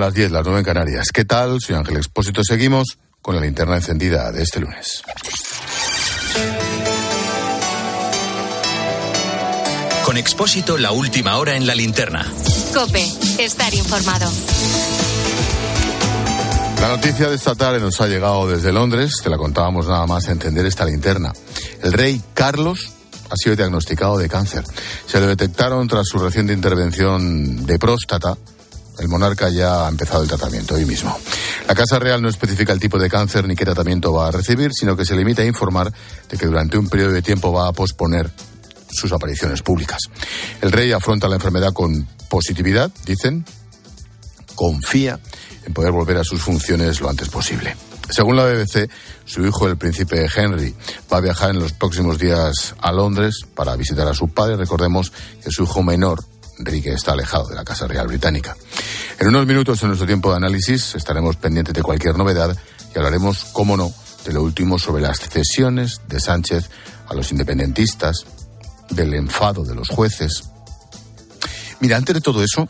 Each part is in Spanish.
las 10, las 9 en Canarias. ¿Qué tal? Soy Ángel Expósito. Seguimos con la linterna encendida de este lunes. Con Expósito, la última hora en la linterna. Cope, estar informado. La noticia de esta tarde nos ha llegado desde Londres, te la contábamos nada más encender esta linterna. El rey Carlos ha sido diagnosticado de cáncer. Se lo detectaron tras su reciente intervención de próstata. El monarca ya ha empezado el tratamiento hoy mismo. La Casa Real no especifica el tipo de cáncer ni qué tratamiento va a recibir, sino que se limita a informar de que durante un periodo de tiempo va a posponer sus apariciones públicas. El rey afronta la enfermedad con positividad, dicen, confía en poder volver a sus funciones lo antes posible. Según la BBC, su hijo, el príncipe Henry, va a viajar en los próximos días a Londres para visitar a su padre. Recordemos que su hijo menor, Enrique, está alejado de la Casa Real Británica. En unos minutos, en nuestro tiempo de análisis, estaremos pendientes de cualquier novedad y hablaremos, cómo no, de lo último sobre las cesiones de Sánchez a los independentistas, del enfado de los jueces. Mira, antes de todo eso,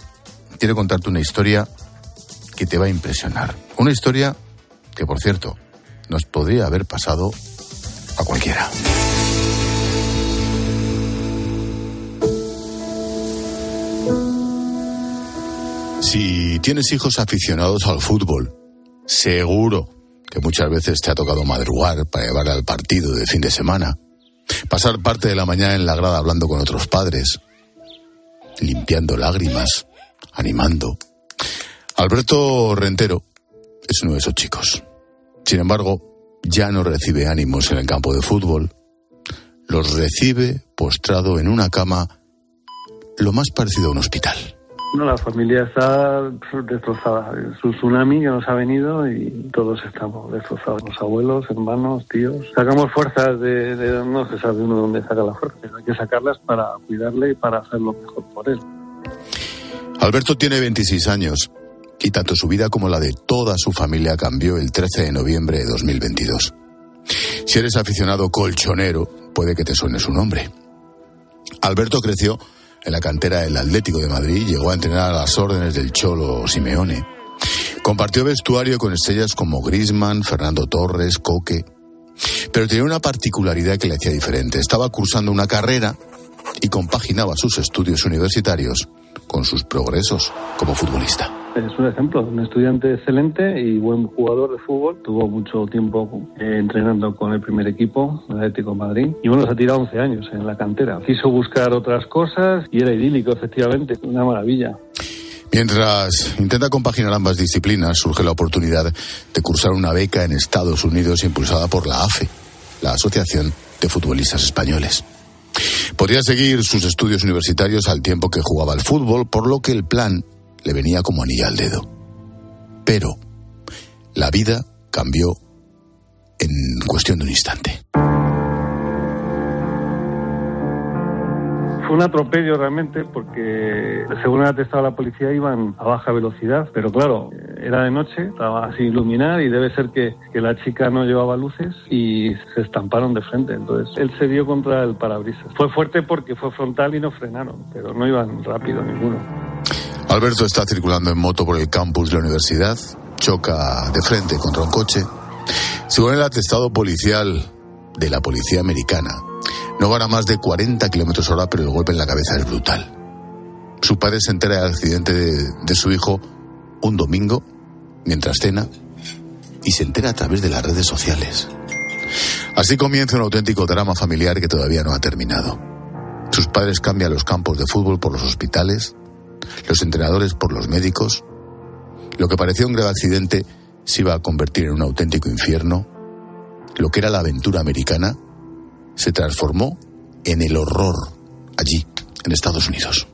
quiero contarte una historia que te va a impresionar. Una historia que por cierto nos podría haber pasado a cualquiera. Si tienes hijos aficionados al fútbol, seguro que muchas veces te ha tocado madrugar para llevar al partido de fin de semana, pasar parte de la mañana en la grada hablando con otros padres, limpiando lágrimas, animando. Alberto Rentero es uno de esos chicos. Sin embargo, ya no recibe ánimos en el campo de fútbol. Los recibe postrado en una cama lo más parecido a un hospital. No, la familia está destrozada. Es un tsunami que nos ha venido y todos estamos destrozados. Los abuelos, hermanos, tíos. Sacamos fuerzas de, no se sabe uno dónde saca las fuerzas. Hay que sacarlas para cuidarle y para hacer lo mejor por él. Alberto tiene 26 años y tanto su vida como la de toda su familia cambió el 13 de noviembre de 2022. Si eres aficionado colchonero, puede que te suene su nombre. Alberto creció en la cantera del Atlético de Madrid, llegó a entrenar a las órdenes del Cholo Simeone. Compartió vestuario con estrellas como Grisman, Fernando Torres, Coque. Pero tenía una particularidad que le hacía diferente. Estaba cursando una carrera y compaginaba sus estudios universitarios con sus progresos como futbolista. Es un ejemplo, un estudiante excelente y buen jugador de fútbol. Tuvo mucho tiempo eh, entrenando con el primer equipo, el Atlético Madrid. Y bueno, se ha tirado 11 años en la cantera. Quiso buscar otras cosas y era idílico, efectivamente. Una maravilla. Mientras intenta compaginar ambas disciplinas, surge la oportunidad de cursar una beca en Estados Unidos impulsada por la AFE, la Asociación de Futbolistas Españoles. Podría seguir sus estudios universitarios al tiempo que jugaba al fútbol, por lo que el plan le venía como anilla al dedo. Pero la vida cambió en cuestión de un instante. Fue un atropello realmente porque, según ha atestado la policía, iban a baja velocidad, pero claro, era de noche, estaba sin iluminar y debe ser que, que la chica no llevaba luces y se estamparon de frente. Entonces él se dio contra el parabrisas. Fue fuerte porque fue frontal y no frenaron, pero no iban rápido ninguno. Alberto está circulando en moto por el campus de la universidad, choca de frente contra un coche. Según el atestado policial de la policía americana, no van a más de 40 kilómetros hora, pero el golpe en la cabeza es brutal. Su padre se entera del accidente de, de su hijo un domingo, mientras cena, y se entera a través de las redes sociales. Así comienza un auténtico drama familiar que todavía no ha terminado. Sus padres cambian los campos de fútbol por los hospitales, los entrenadores por los médicos. Lo que parecía un grave accidente se iba a convertir en un auténtico infierno. Lo que era la aventura americana se transformó en el horror allí, en Estados Unidos.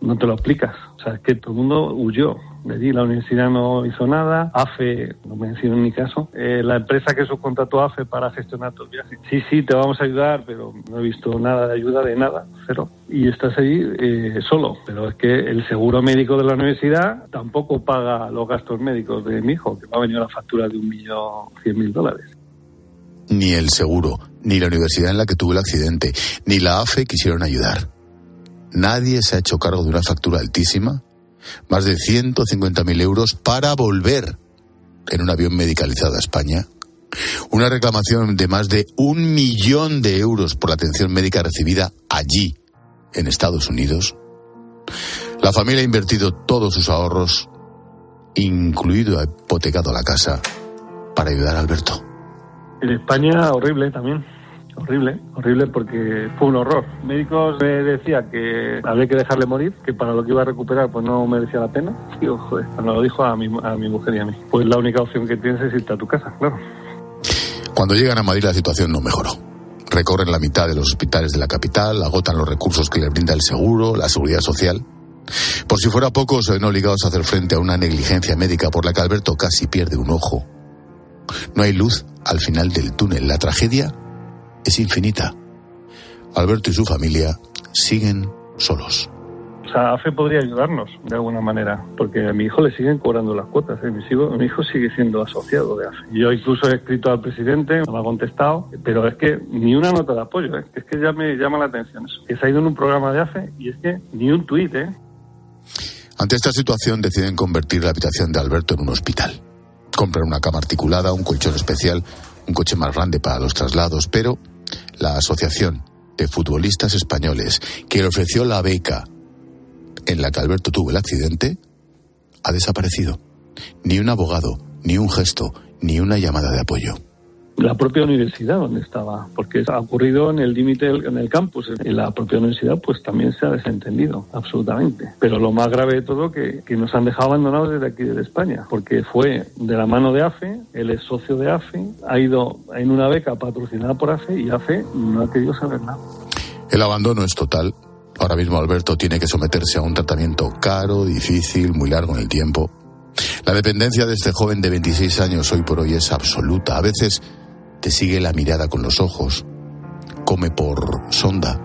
No te lo explicas. O sea, es que todo el mundo huyó. De allí la universidad no hizo nada. AFE, no me en mi caso, eh, la empresa que subcontrató a AFE para gestionar tus viajes. Sí, sí, te vamos a ayudar, pero no he visto nada de ayuda de nada, cero. Y estás ahí eh, solo. Pero es que el seguro médico de la universidad tampoco paga los gastos médicos de mi hijo, que va a venir la factura de un millón cien mil dólares. Ni el seguro, ni la universidad en la que tuve el accidente, ni la AFE quisieron ayudar. Nadie se ha hecho cargo de una factura altísima más de 150.000 euros para volver en un avión medicalizado a España. Una reclamación de más de un millón de euros por la atención médica recibida allí, en Estados Unidos. La familia ha invertido todos sus ahorros, incluido ha hipotecado la casa, para ayudar a Alberto. En España, horrible también. Horrible, horrible porque fue un horror. Médicos me decía que había que dejarle morir, que para lo que iba a recuperar pues no merecía la pena. Y joder, cuando lo dijo a mi, a mi mujer y a mí. Pues la única opción que tienes es irte a tu casa, claro. Cuando llegan a Madrid la situación no mejoró. Recorren la mitad de los hospitales de la capital, agotan los recursos que les brinda el seguro, la seguridad social. Por si fuera poco, se ven obligados a hacer frente a una negligencia médica por la que Alberto casi pierde un ojo. No hay luz al final del túnel. La tragedia es infinita. Alberto y su familia siguen solos. O sea, AFE podría ayudarnos de alguna manera, porque a mi hijo le siguen cobrando las cuotas. ¿eh? Mi, hijo, mi hijo sigue siendo asociado de AFE. Yo incluso he escrito al presidente, me ha contestado, pero es que ni una nota de apoyo, ¿eh? es que ya me llama la atención eso. Que se ha ido en un programa de AFE y es que ni un tuit, ¿eh? Ante esta situación deciden convertir la habitación de Alberto en un hospital. Compran una cama articulada, un colchón especial, un coche más grande para los traslados, pero la Asociación de Futbolistas Españoles, que le ofreció la beca en la que Alberto tuvo el accidente, ha desaparecido. Ni un abogado, ni un gesto, ni una llamada de apoyo la propia universidad donde estaba, porque ha ocurrido en el límite en el campus. En la propia universidad pues también se ha desentendido, absolutamente. Pero lo más grave de todo que, que nos han dejado abandonados desde aquí, desde España, porque fue de la mano de AFE, él es socio de AFE, ha ido en una beca patrocinada por AFE y AFE no ha querido saber nada. El abandono es total. Ahora mismo Alberto tiene que someterse a un tratamiento caro, difícil, muy largo en el tiempo. La dependencia de este joven de 26 años hoy por hoy es absoluta. A veces te sigue la mirada con los ojos, come por sonda,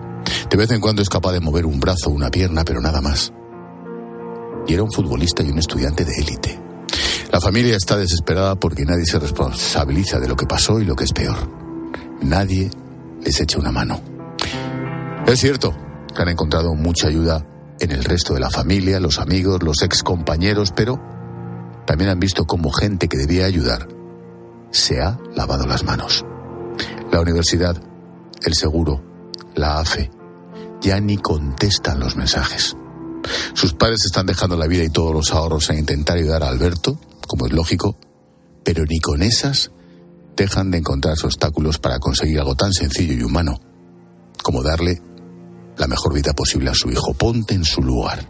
de vez en cuando es capaz de mover un brazo o una pierna, pero nada más. Y era un futbolista y un estudiante de élite. La familia está desesperada porque nadie se responsabiliza de lo que pasó y lo que es peor. Nadie les echa una mano. Es cierto que han encontrado mucha ayuda en el resto de la familia, los amigos, los ex compañeros, pero también han visto cómo gente que debía ayudar se ha lavado las manos. La universidad, el seguro, la AFE, ya ni contestan los mensajes. Sus padres están dejando la vida y todos los ahorros en intentar ayudar a Alberto, como es lógico, pero ni con esas dejan de encontrarse obstáculos para conseguir algo tan sencillo y humano como darle la mejor vida posible a su hijo. Ponte en su lugar.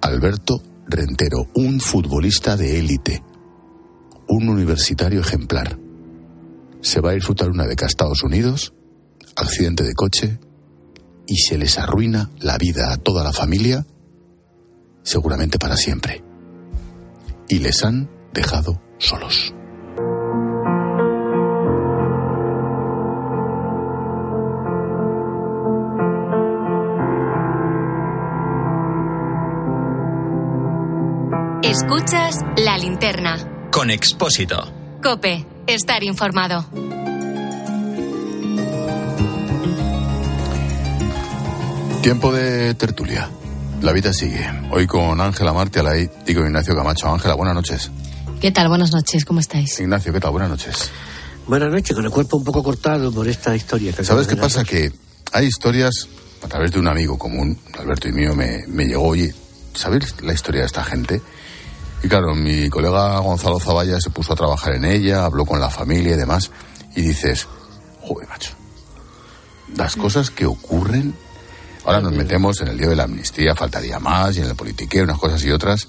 Alberto Rentero, un futbolista de élite, un universitario ejemplar. Se va a disfrutar una beca a Estados Unidos, accidente de coche, y se les arruina la vida a toda la familia, seguramente para siempre. Y les han dejado solos. Escuchas la linterna con Expósito. Cope, estar informado. Tiempo de tertulia. La vida sigue. Hoy con Ángela Marte Alay y con Ignacio Camacho. Ángela, buenas noches. ¿Qué tal? Buenas noches, ¿cómo estáis? Ignacio, ¿qué tal? Buenas noches. Buenas noches, con el cuerpo un poco cortado por esta historia. Que ¿Sabes qué pasa? Que hay historias, a través de un amigo común, Alberto y mío, me, me llegó, oye, ¿sabes la historia de esta gente? Y claro, mi colega Gonzalo Zavalla se puso a trabajar en ella, habló con la familia y demás, y dices, joder, macho, las cosas que ocurren, ahora nos metemos en el lío de la amnistía, faltaría más, y en el politiqueo, unas cosas y otras,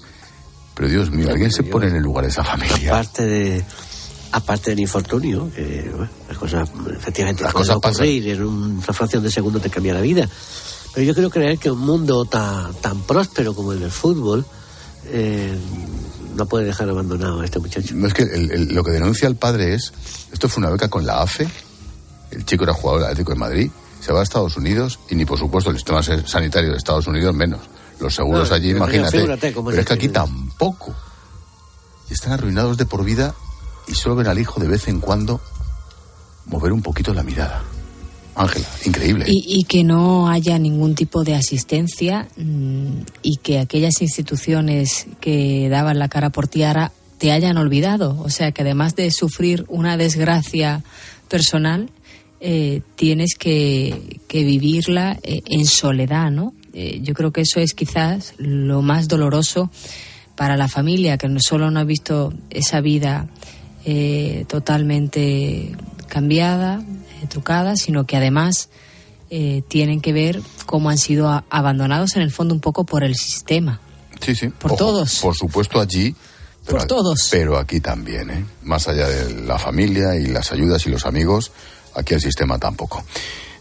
pero Dios mío, ¿alguien se pone en el lugar de esa familia? Aparte de aparte del infortunio, que bueno, las cosas efectivamente Las cosas pasan. ocurrir, en una fracción de segundo te cambia la vida. Pero yo quiero creer que un mundo tan, tan próspero como el del fútbol eh, no puede dejar abandonado a este muchacho. No es que el- el- lo que denuncia el padre es, esto fue una beca con la AFE, el chico era jugador Atlético de Madrid, se va a Estados Unidos y ni por supuesto el sistema sa- sanitario de Estados Unidos menos. Los seguros No, allí, imagínate. Pero es que aquí tampoco. Y están arruinados de por vida y solo ven al hijo de vez en cuando mover un poquito la mirada. Ángela, increíble. Y, que no haya ningún tipo de asistencia mm, y que aquellas instituciones que daban la cara por tiara te hayan olvidado. O sea, que además de sufrir una desgracia personal, eh, tienes que, vivirla eh, en soledad, ¿no? Eh, yo creo que eso es quizás lo más doloroso para la familia, que no solo no ha visto esa vida totalmente cambiada, trucada, sino que además tienen que ver cómo han sido abandonados en el fondo un poco por el sistema. Sí, sí. Por todos. Por supuesto allí por todos. Pero aquí también, ¿eh? Más allá de la familia y las ayudas y los amigos, aquí el sistema tampoco.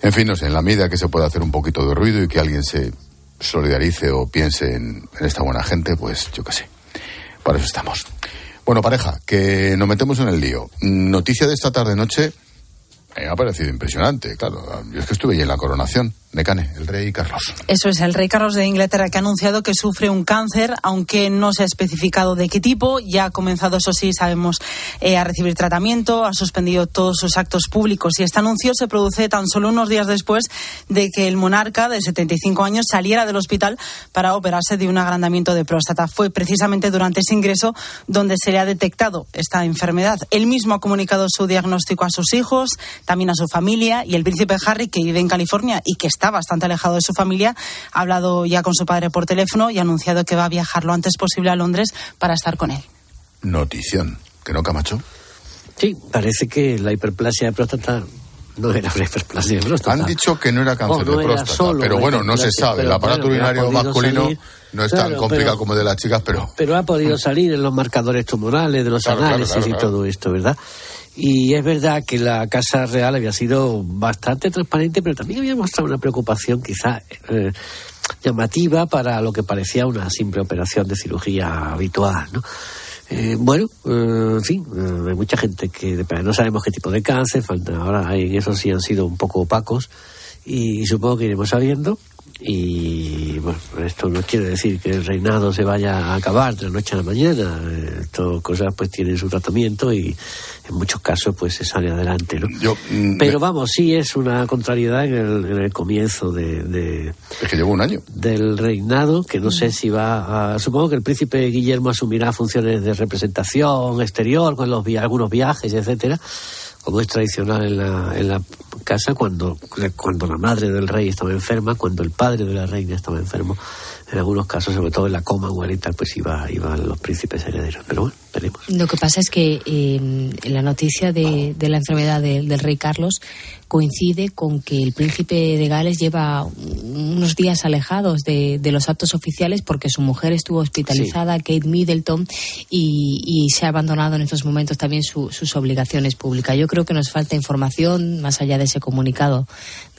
En fin, no sé, en la medida que se pueda hacer un poquito de ruido y que alguien se solidarice o piense en, esta buena gente, pues yo qué sé. Para eso estamos. Bueno, pareja, que nos metemos en el lío. Noticia de esta tarde-noche me ha parecido impresionante, claro. Yo es que estuve allí en la coronación. Necane, el rey Carlos. Eso es, el rey Carlos de Inglaterra que ha anunciado que sufre un cáncer, aunque no se ha especificado de qué tipo. Ya ha comenzado, eso sí, sabemos, eh, a recibir tratamiento, ha suspendido todos sus actos públicos y este anuncio se produce tan solo unos días después de que el monarca de 75 años saliera del hospital para operarse de un agrandamiento de próstata. Fue precisamente durante ese ingreso donde se le ha detectado esta enfermedad. Él mismo ha comunicado su diagnóstico a sus hijos, también a su familia y el príncipe Harry, que vive en California y que está bastante alejado de su familia, ha hablado ya con su padre por teléfono y ha anunciado que va a viajar lo antes posible a Londres para estar con él. Notición, ¿que no, Camacho? Sí, parece que la hiperplasia de próstata no era una hiperplasia de próstata. Han dicho que no era cáncer de próstata, pero bueno, no se sabe. El aparato urinario masculino no es tan complicado como el de las chicas, pero... Pero ha podido salir en los marcadores tumorales, de los análisis y todo esto, ¿verdad? Y es verdad que la Casa Real había sido bastante transparente, pero también había mostrado una preocupación quizá eh, llamativa para lo que parecía una simple operación de cirugía habitual, ¿no? Eh, bueno, eh, en fin, hay mucha gente que no sabemos qué tipo de cáncer, ahora en eso sí han sido un poco opacos y supongo que iremos sabiendo y bueno, esto no quiere decir que el reinado se vaya a acabar de la noche a la mañana. Estas cosas pues tienen su tratamiento y en muchos casos pues se sale adelante, ¿no? Mm, Pero vamos, sí es una contrariedad en el, comienzo de, Es que llevo un año. Del reinado, que no sé si va a... Supongo que el príncipe Guillermo asumirá funciones de representación exterior con los algunos viajes, etcétera como es tradicional en la, en la casa cuando, cuando la madre del rey estaba enferma, cuando el padre de la reina estaba enfermo. En algunos casos, sobre todo en la coma y tal, pues iba, iban los príncipes herederos. Pero bueno, veremos. Lo que pasa es que eh, la noticia de, de la enfermedad del rey Carlos coincide con que el príncipe de Gales lleva unos días alejados de, los actos oficiales porque su mujer estuvo hospitalizada, Kate Middleton, y, se ha abandonado en estos momentos también sus obligaciones públicas. Yo creo que nos falta información más allá de ese comunicado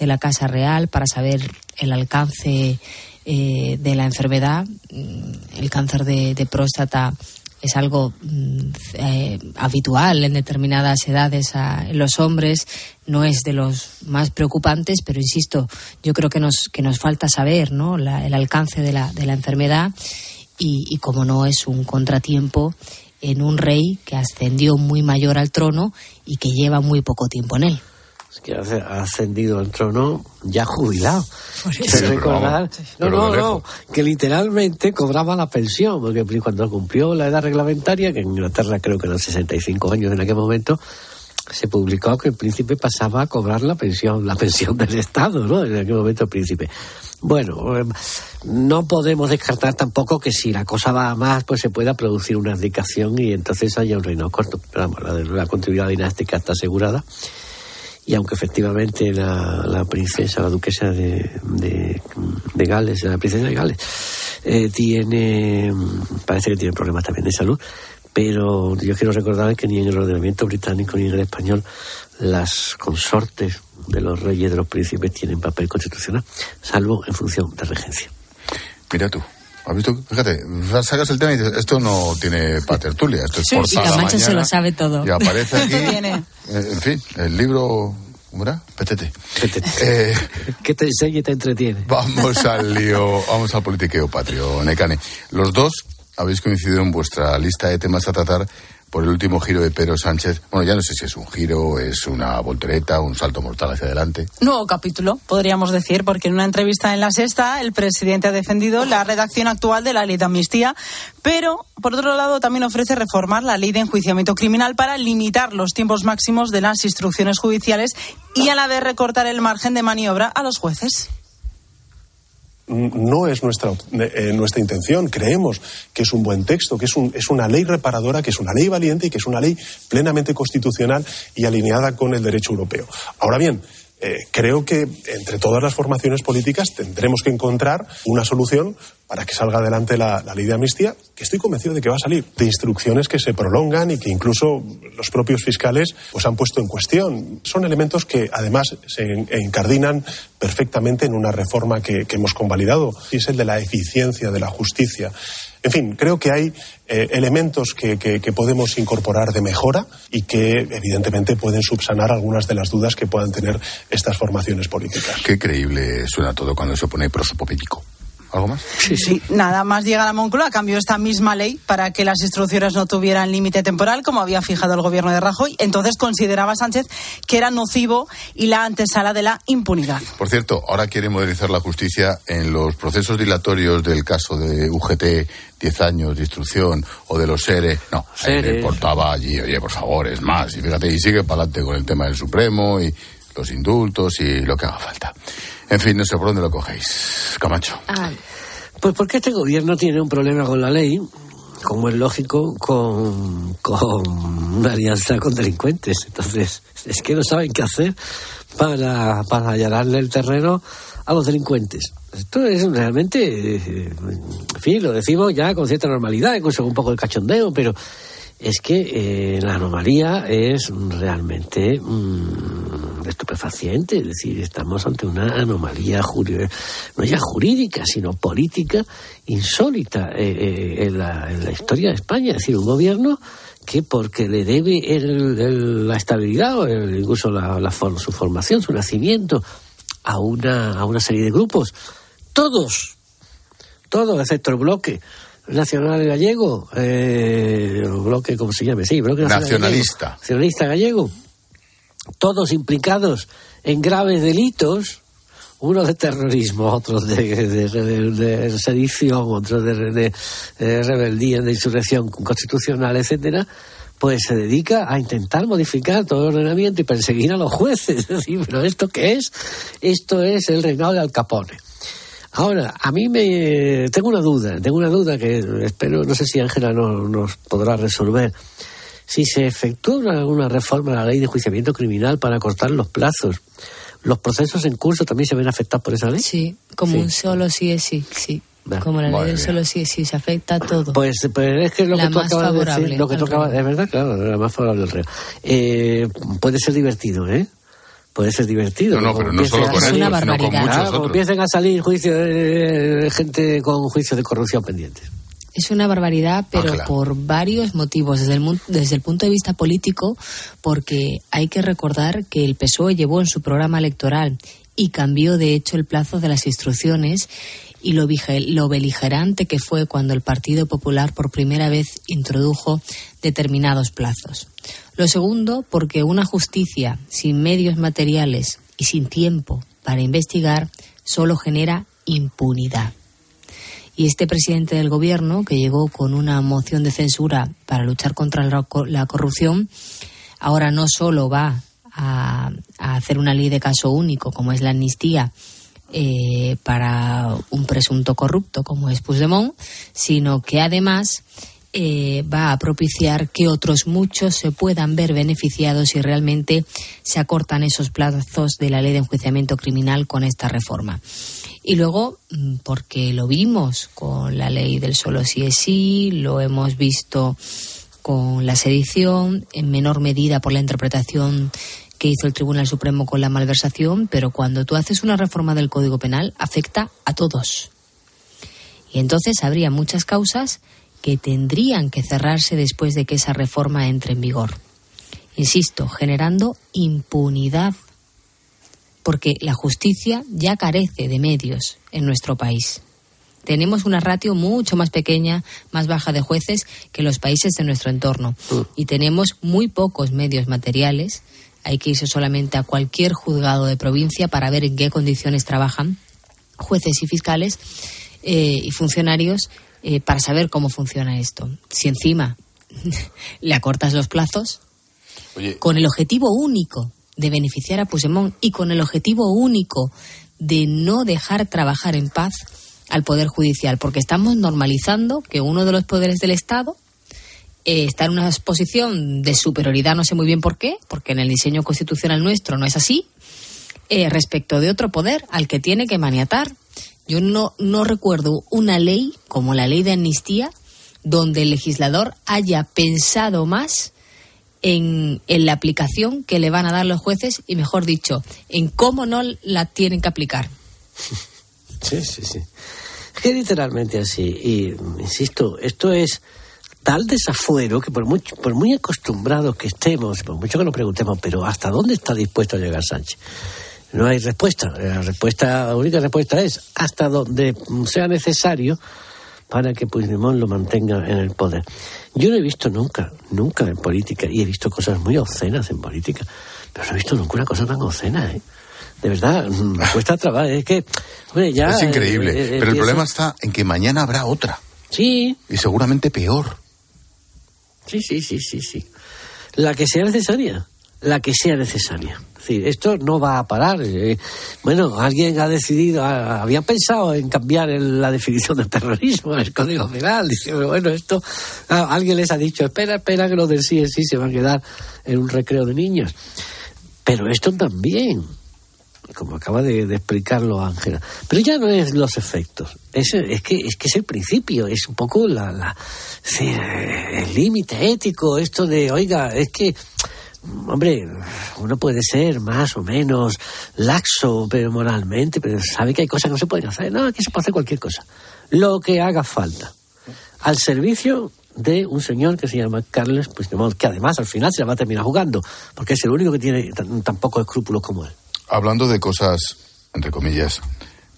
de la Casa Real para saber el alcance eh, de la enfermedad. El cáncer de próstata es algo mm, eh, habitual en determinadas edades en los hombres, no es de los más preocupantes, pero insisto, yo creo que nos, que nos falta saber ¿no? el alcance de la, de la enfermedad y como no es un contratiempo en un rey que ascendió muy mayor al trono y que lleva muy poco tiempo en él que ha ascendido al trono ya jubilado. recordar, no, no, no, que literalmente cobraba la pensión, porque cuando cumplió la edad reglamentaria, que en Inglaterra creo que eran 65 años en aquel momento, se publicó que el príncipe pasaba a cobrar la pensión, la pensión del Estado, ¿no? En aquel momento el príncipe. Bueno, em, no podemos descartar tampoco que si la cosa va a más, pues se pueda producir una abdicación y entonces haya un reino corto. Pero vamos, la, la continuidad dinástica está asegurada y aunque efectivamente la, princesa, la duquesa de, de, Gales, la princesa de Gales, eh, tiene, parece que tiene problemas también de salud, pero yo quiero recordar que ni en el ordenamiento británico ni en el español las consortes de los reyes de los príncipes tienen papel constitucional, salvo en función de regencia. Mira tú. ¿Has visto? Fíjate, sacas el tema y dices, esto no tiene patertulia, esto es sí, portada y Camacho se lo sabe todo. Y aparece aquí, eh, en fin, el libro, ¿cómo era? Petete. Eh, que te enseña y te entretiene. Vamos al lío, vamos al politiqueo patrio, Necane. Los dos habéis coincidido en vuestra lista de temas a tratar por el último giro de Pedro Sánchez. Bueno, ya no sé si es un giro, es una voltereta, un salto mortal hacia adelante. Nuevo capítulo, podríamos decir, porque en una entrevista en La Sexta el presidente ha defendido la redacción actual de la ley de amnistía, pero por otro lado también ofrece reformar la ley de enjuiciamiento criminal para limitar los tiempos máximos de las instrucciones judiciales y a la vez recortar el margen de maniobra a los jueces no es nuestra, eh, nuestra intención. Creemos que es un buen texto, que es, un, es una ley reparadora, que es una ley valiente y que es una ley plenamente constitucional y alineada con el derecho europeo. Ahora bien, eh, creo que entre todas las formaciones políticas tendremos que encontrar una solución para que salga adelante la, ley de amnistía, que estoy convencido de que va a salir, de instrucciones que se prolongan y que incluso los propios fiscales pues, han puesto en cuestión. Son elementos que además se encardinan perfectamente en una reforma que, que hemos convalidado, y es el de la eficiencia de la justicia. En fin, creo que hay eh, elementos que, podemos incorporar de mejora y que evidentemente pueden subsanar algunas de las dudas que puedan tener estas formaciones políticas. Qué creíble suena todo cuando se pone prosopopético. ¿Algo más? Sí, sí. Nada más llega a la Moncloa, cambió esta misma ley para que las instrucciones no tuvieran límite temporal, como había fijado el gobierno de Rajoy. Entonces consideraba Sánchez que era nocivo y la antesala de la impunidad. Por cierto, ahora quiere modernizar la justicia en los procesos dilatorios del caso de UGT, 10 años de instrucción, o de los SERE. No, le importaba allí, oye, por favor, es más. Y fíjate, y sigue para adelante con el tema del Supremo y los indultos y lo que haga falta. En fin, no sé por dónde lo cogéis. Camacho. Ah. Pues porque este gobierno tiene un problema con la ley, como es lógico, con, con una alianza con delincuentes. Entonces, es que no saben qué hacer para, para allanarle el terreno a los delincuentes. Esto es realmente, eh, en fin, lo decimos ya con cierta normalidad, incluso un poco el cachondeo, pero es que eh, la anomalía es realmente mm, estupefaciente, es decir, estamos ante una anomalía no ya jurídica, sino política insólita eh, eh, en, la, historia de España, es decir, un gobierno que porque le debe la estabilidad o incluso la, su formación, su nacimiento a una, a una serie de grupos, todos, todos excepto el bloque, nacional gallego, eh, bloque, ¿cómo se llama? Sí, bloque nacionalista. nacionalista gallego, todos implicados en graves delitos, unos de terrorismo, otros de, sedición, otros de, rebeldía, de insurrección constitucional, etcétera, pues se dedica a intentar modificar todo el ordenamiento y perseguir a los jueces. pero ¿esto qué es? Esto es el reinado de Al Capone. Ahora, a mí me tengo una duda, tengo una duda que espero, no sé si Ángela nos podrá resolver. Si se efectúa alguna reforma a la ley de juiciamiento criminal para cortar los plazos, ¿los procesos en curso también se ven afectados por esa ley? Sí, como un solo sí es sí, sí. Como la ley del solo sí es sí, se afecta a todo. Pues, pues es que lo que tú acabas de decir, lo que tú acabas, es verdad, claro, la más favorable del reo. Eh, puede ser divertido, ¿eh? Puede ser divertido. No, no, pero no solo con él, sino con muchos otros. Empiecen a salir juicios de, gente con juicios de corrupción pendientes. Es una barbaridad, pero por varios motivos. Desde el, desde el punto de vista político, porque hay que recordar que el PSOE llevó en su programa electoral y cambió, de hecho, el plazo de las instrucciones y lo, lo beligerante que fue cuando el Partido Popular por primera vez introdujo determinados plazos. Lo segundo, porque una justicia sin medios materiales y sin tiempo para investigar solo genera impunidad. Y este presidente del gobierno, que llegó con una moción de censura para luchar contra la corrupción, ahora no solo va a, hacer una ley de caso único, como es la amnistía, eh, para un presunto corrupto como es Puigdemont, sino que además eh, va a propiciar que otros muchos se puedan ver beneficiados si realmente se acortan esos plazos de la ley de enjuiciamiento criminal con esta reforma. Y luego, mm, porque lo vimos con la ley del solo sí es sí, lo hemos visto con la sedición, en menor medida por la interpretación que hizo el Tribunal Supremo con la malversación, pero cuando tú haces una reforma del Código Penal afecta a todos. Y entonces habría muchas causas que tendrían que cerrarse después de que esa reforma entre en vigor. Insisto, generando impunidad, porque la justicia ya carece de medios en nuestro país. Tenemos una ratio mucho más pequeña, más baja de jueces que los países de nuestro entorno. Mm. Y tenemos muy pocos medios materiales. Hay que irse solamente a cualquier juzgado de provincia para ver en qué condiciones trabajan jueces y fiscales eh, y funcionarios eh, para saber cómo funciona esto. Si encima le acortas los plazos, Oye, con el objetivo único de beneficiar a Puigdemont y con el objetivo único de no dejar trabajar en paz al Poder Judicial, porque estamos normalizando que uno de los poderes del Estado eh, está en una posición de superioridad, no sé muy bien por qué, porque en el diseño constitucional nuestro no es así, eh, respecto de otro poder al que tiene que maniatar. Yo no, no recuerdo una ley como la ley de amnistía donde el legislador haya pensado más en, en la aplicación que le van a dar los jueces y, mejor dicho, en cómo no la tienen que aplicar. Sí, sí, sí. Es que literalmente así. Y, insisto, esto es tal desafuero que por, mucho, por muy acostumbrados que estemos, por mucho que nos preguntemos, pero ¿hasta dónde está dispuesto a llegar Sánchez? No hay respuesta. La respuesta, la única respuesta es hasta donde sea necesario para que Puigdemont lo mantenga en el poder. Yo no he visto nunca, nunca en política, y he visto cosas muy obscenas en política, pero no he visto nunca una cosa tan obscena, ¿eh? De verdad, me cuesta trabajar. Es que, hombre, ya... es increíble. eh, eh, Pero el problema está en que mañana habrá otra. Sí, Y seguramente peor. Sí, sí, sí, sí, sí. La que sea necesaria, la que sea necesaria. Esto no va a parar. eh. Bueno, alguien ha decidido, ha- había pensado en cambiar la definición del terrorismo en el Código Penal. Dice, bueno, esto, alguien les ha dicho, espera, espera, que los del sí sí se van a quedar en un recreo de niños. Pero esto también, como acaba de, explicarlo Ángela. Pero ya no es los efectos, es, que, es que es el principio, es un poco la, la el límite ético, esto de, oiga, es que, hombre, uno puede ser más o menos laxo, pero moralmente, pero sabe que hay cosas que no se pueden hacer. No, aquí se puede hacer cualquier cosa. Lo que haga falta. Al servicio de un señor que se llama Carles Puigdemont, que además al final se la va a terminar jugando, porque es el único que tiene tan, tan pocos escrúpulos como él. Hablando de cosas, entre comillas,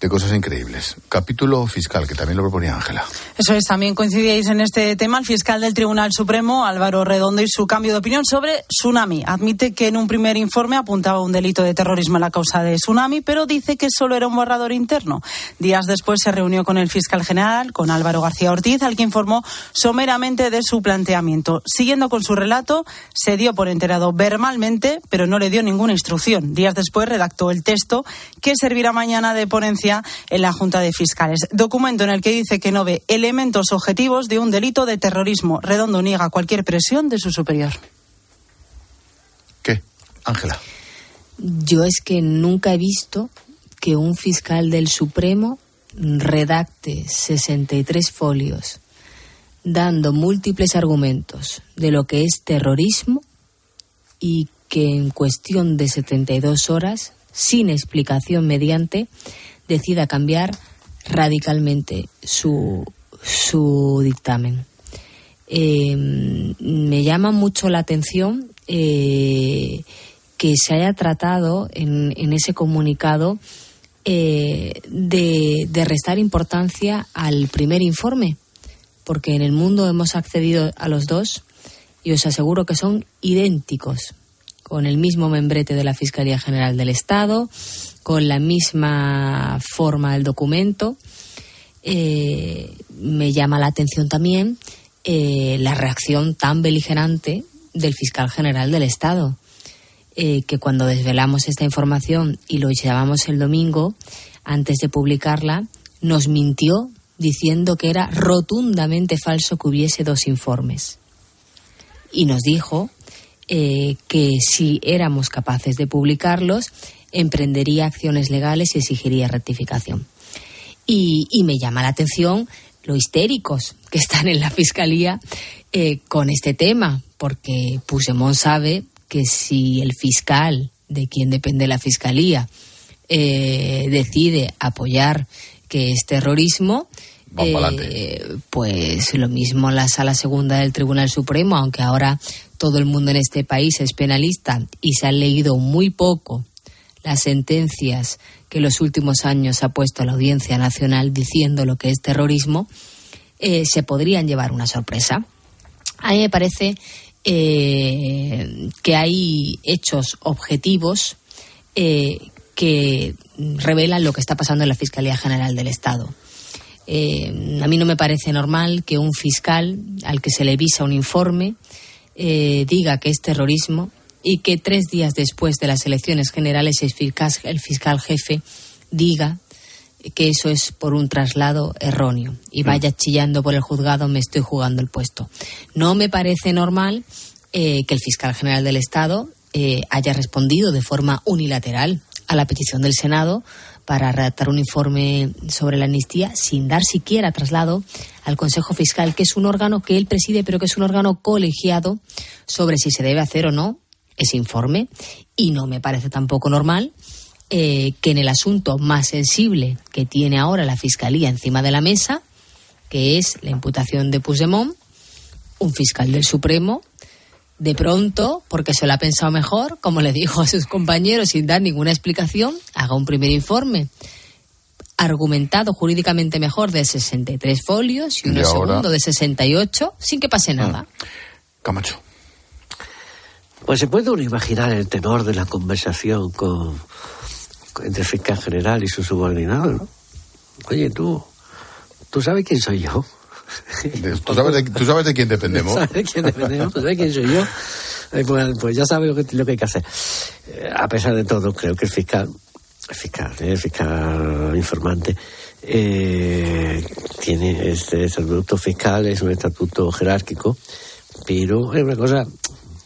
de cosas increíbles. Capítulo fiscal, que también lo proponía Ángela. Eso es, también coincidíais en este tema. El fiscal del Tribunal Supremo, Álvaro Redondo, y su cambio de opinión sobre Tsunami. Admite que en un primer informe apuntaba un delito de terrorismo a la causa de Tsunami, pero dice que solo era un borrador interno. Días después se reunió con el fiscal general, con Álvaro García Ortiz, al que informó someramente de su planteamiento. Siguiendo con su relato, se dio por enterado verbalmente, pero no le dio ninguna instrucción. Días después redactó el texto que servirá mañana de ponencia en la Junta de Fiscales. Documento en el que dice que no ve elementos objetivos de un delito de terrorismo. Redondo niega cualquier presión de su superior. ¿Qué? Ángela. Yo es que nunca he visto que un fiscal del Supremo redacte 63 folios dando múltiples argumentos de lo que es terrorismo y que en cuestión de 72 horas, sin explicación mediante, decida cambiar radicalmente su, su dictamen. Eh, me llama mucho la atención eh, que se haya tratado en, en ese comunicado eh, de, de restar importancia al primer informe, porque en el mundo hemos accedido a los dos y os aseguro que son idénticos, con el mismo membrete de la Fiscalía General del Estado, con la misma forma del documento. Eh, me llama la atención también eh, la reacción tan beligerante del fiscal general del Estado, eh, que cuando desvelamos esta información y lo llevamos el domingo, antes de publicarla, nos mintió diciendo que era rotundamente falso que hubiese dos informes. Y nos dijo que si éramos capaces de publicarlos, emprendería acciones legales y exigiría rectificación. Y, y me llama la atención lo histéricos que están en la fiscalía eh, con este tema, porque Puigdemont sabe que si el fiscal, de quien depende la fiscalía, eh, decide apoyar que es terrorismo, eh, pues lo mismo la sala segunda del Tribunal Supremo, aunque ahora todo el mundo en este país es penalista y se han leído muy poco las sentencias que en los últimos años ha puesto la Audiencia Nacional diciendo lo que es terrorismo, eh, se podrían llevar una sorpresa. A mí me parece eh, que hay hechos objetivos eh, que revelan lo que está pasando en la Fiscalía General del Estado. a mí no me parece normal que un fiscal al que se le visa un informe diga que es terrorismo y que tres días después de las elecciones generales el fiscal, jefe diga que eso es por un traslado erróneo y mm. vaya chillando por el juzgado me estoy jugando el puesto. No me parece normal eh, que el fiscal general del Estado eh, haya respondido de forma unilateral a la petición del Senado para redactar un informe sobre la amnistía sin dar siquiera traslado al Consejo Fiscal, que es un órgano que él preside, pero que es un órgano colegiado sobre si se debe hacer o no ese informe y no me parece tampoco normal eh, que en el asunto más sensible que tiene ahora la Fiscalía encima de la mesa, que es la imputación de Puigdemont, un fiscal del Supremo, de pronto, porque se lo ha pensado mejor, como le dijo a sus compañeros sin dar ninguna explicación, haga un primer informe argumentado jurídicamente mejor de 63 folios y uno segundo de 68 sin que pase nada. Mm. Camacho. Pues se puede uno imaginar el tenor de la conversación con, entre el fiscal general y su subordinado, ¿no? Oye, tú, ¿tú sabes quién soy yo? ¿Tú sabes, de, ¿Tú sabes de quién dependemos? ¿Sabes de quién dependemos? ¿Tú sabes quién soy yo? Eh, pues, pues, ya sabes lo que, lo que hay que hacer. Eh, a pesar de todo, creo que el fiscal, el fiscal, el fiscal informante, eh, tiene este estatuto fiscal, es un estatuto jerárquico, pero es una cosa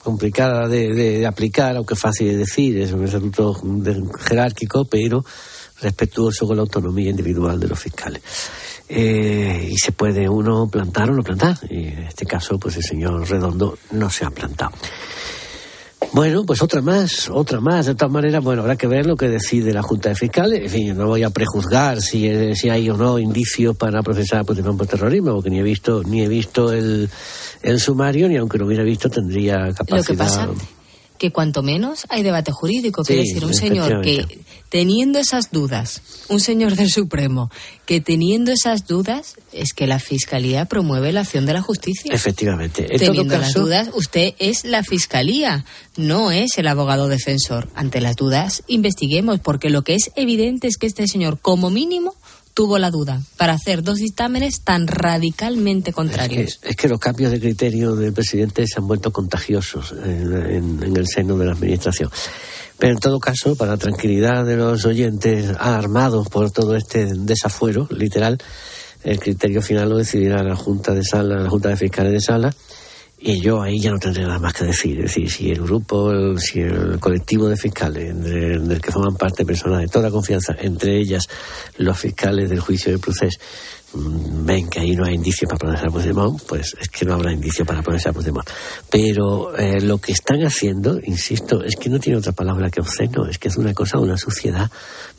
complicada de, aplicar, aunque fácil de decir, es un estatuto jerárquico, pero respetuoso con la autonomía individual de los fiscales. Eh, y se puede uno plantar o no plantar. Y en este caso, pues el señor Redondo no se ha plantado. Bueno, pues otra más, otra más. De todas maneras, bueno, habrá que ver lo que decide la Junta de Fiscales. En fin, no voy a prejuzgar si, si hay o no indicios para procesar por terrorismo, porque ni he visto, ni he visto el, el sumario, ni aunque lo hubiera visto tendría capacidad. Lo que pasa que cuanto menos hay debate jurídico, quiere decir, un señor que teniendo esas dudas, un señor del Supremo, que teniendo esas dudas es que la Fiscalía promueve la acción de la justicia. Efectivamente. teniendo las dudas, usted es la Fiscalía, no es el abogado defensor. Ante las dudas, investiguemos, porque lo que es evidente es que este señor, como mínimo, tuvo la duda para hacer dos dictámenes tan radicalmente contrarios. Es que, los cambios de criterio del presidente se han vuelto contagiosos en, el seno de la Administración. Pero en todo caso, para la tranquilidad de los oyentes armados por todo este desafuero, literal, el criterio final lo decidirá la Junta de Sala, la Junta de Fiscales de Sala, y yo ahí ya no tendré nada más que decir. Es decir, si el grupo, si el colectivo de fiscales del, que forman parte personas de toda confianza, entre ellas los fiscales del juicio de proceso, mm, ven que ahí no hay indicio para procesar a Puigdemont, pues es que no habrá indicio para procesar a Puigdemont. Pero eh, lo que están haciendo, insisto, es que no tiene otra palabra que obsceno, es que es una cosa, una suciedad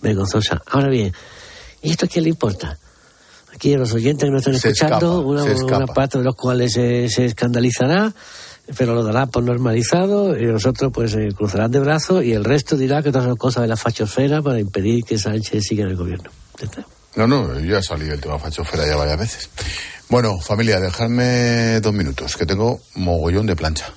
vergonzosa. Ahora bien, ¿y esto a quién le importa? Aquí a los oyentes que nos están escuchando, una, parte de los cuales se, escandalizará, pero lo dará por normalizado y nosotros pues eh, cruzarán de brazos y el resto dirá que todas son cosas de la fachosfera para impedir que Sánchez siga en el gobierno. No, no, yo ya salí del tema fachosfera ya varias veces. Bueno, familia, dejadme dos minutos, que tengo mogollón de plancha.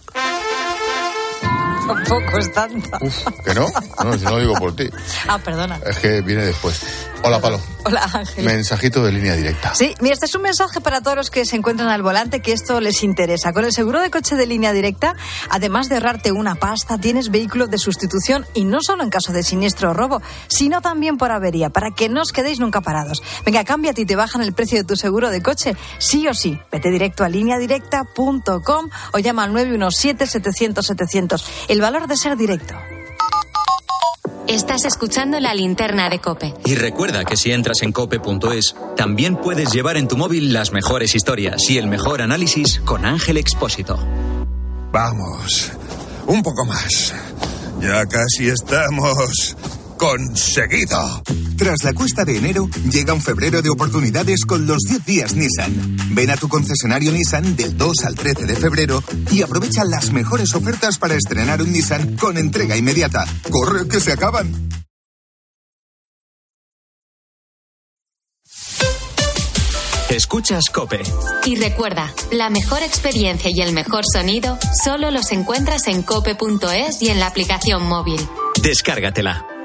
Tampoco es tanta. ¿Que no? No, si no lo digo por ti. Ah, perdona. Es que viene después. Hola, Palo. Hola, Ángel. Mensajito de línea directa. Sí, mira, este es un mensaje para todos los que se encuentran al volante que esto les interesa. Con el seguro de coche de línea directa, además de ahorrarte una pasta, tienes vehículo de sustitución y no solo en caso de siniestro o robo, sino también por avería, para que no os quedéis nunca parados. Venga, cámbiate y te bajan el precio de tu seguro de coche, sí o sí. Vete directo a lineadirecta.com o llama al 917-700-700. El valor de ser directo. Estás escuchando la linterna de Cope. Y recuerda que si entras en cope.es, también puedes llevar en tu móvil las mejores historias y el mejor análisis con Ángel Expósito. Vamos, un poco más. Ya casi estamos conseguido. Tras la cuesta de enero, llega un febrero de oportunidades con los 10 días Nissan. Ven a tu concesionario Nissan del 2 al 13 de febrero y aprovecha las mejores ofertas para estrenar un Nissan con entrega inmediata. ¡Corre que se acaban! Escuchas Cope. Y recuerda, la mejor experiencia y el mejor sonido solo los encuentras en cope.es y en la aplicación móvil. Descárgatela.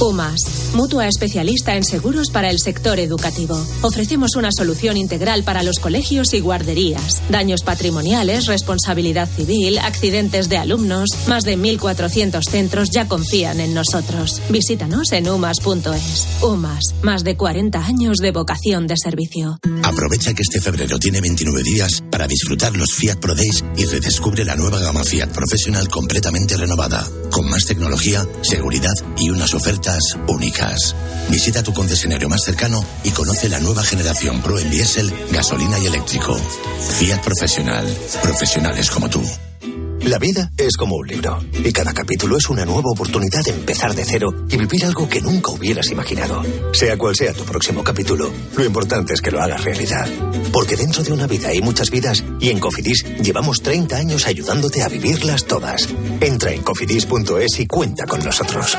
UMAS, mutua especialista en seguros para el sector educativo. Ofrecemos una solución integral para los colegios y guarderías. Daños patrimoniales, responsabilidad civil, accidentes de alumnos. Más de 1.400 centros ya confían en nosotros. Visítanos en umas.es. UMAS, más de 40 años de vocación de servicio. Aprovecha que este febrero tiene 29 días para disfrutar los Fiat Pro Days y redescubre la nueva gama Fiat Professional completamente renovada, con más tecnología, seguridad y unas ofertas únicas. Visita tu concesionario más cercano y conoce la nueva generación Pro en diésel, gasolina y eléctrico. Fiat Profesional. Profesionales como tú. La vida es como un libro y cada capítulo es una nueva oportunidad de empezar de cero y vivir algo que nunca hubieras imaginado. Sea cual sea tu próximo capítulo, lo importante es que lo hagas realidad. Porque dentro de una vida hay muchas vidas y en Cofidis llevamos 30 años ayudándote a vivirlas todas. Entra en cofidis.es y cuenta con nosotros.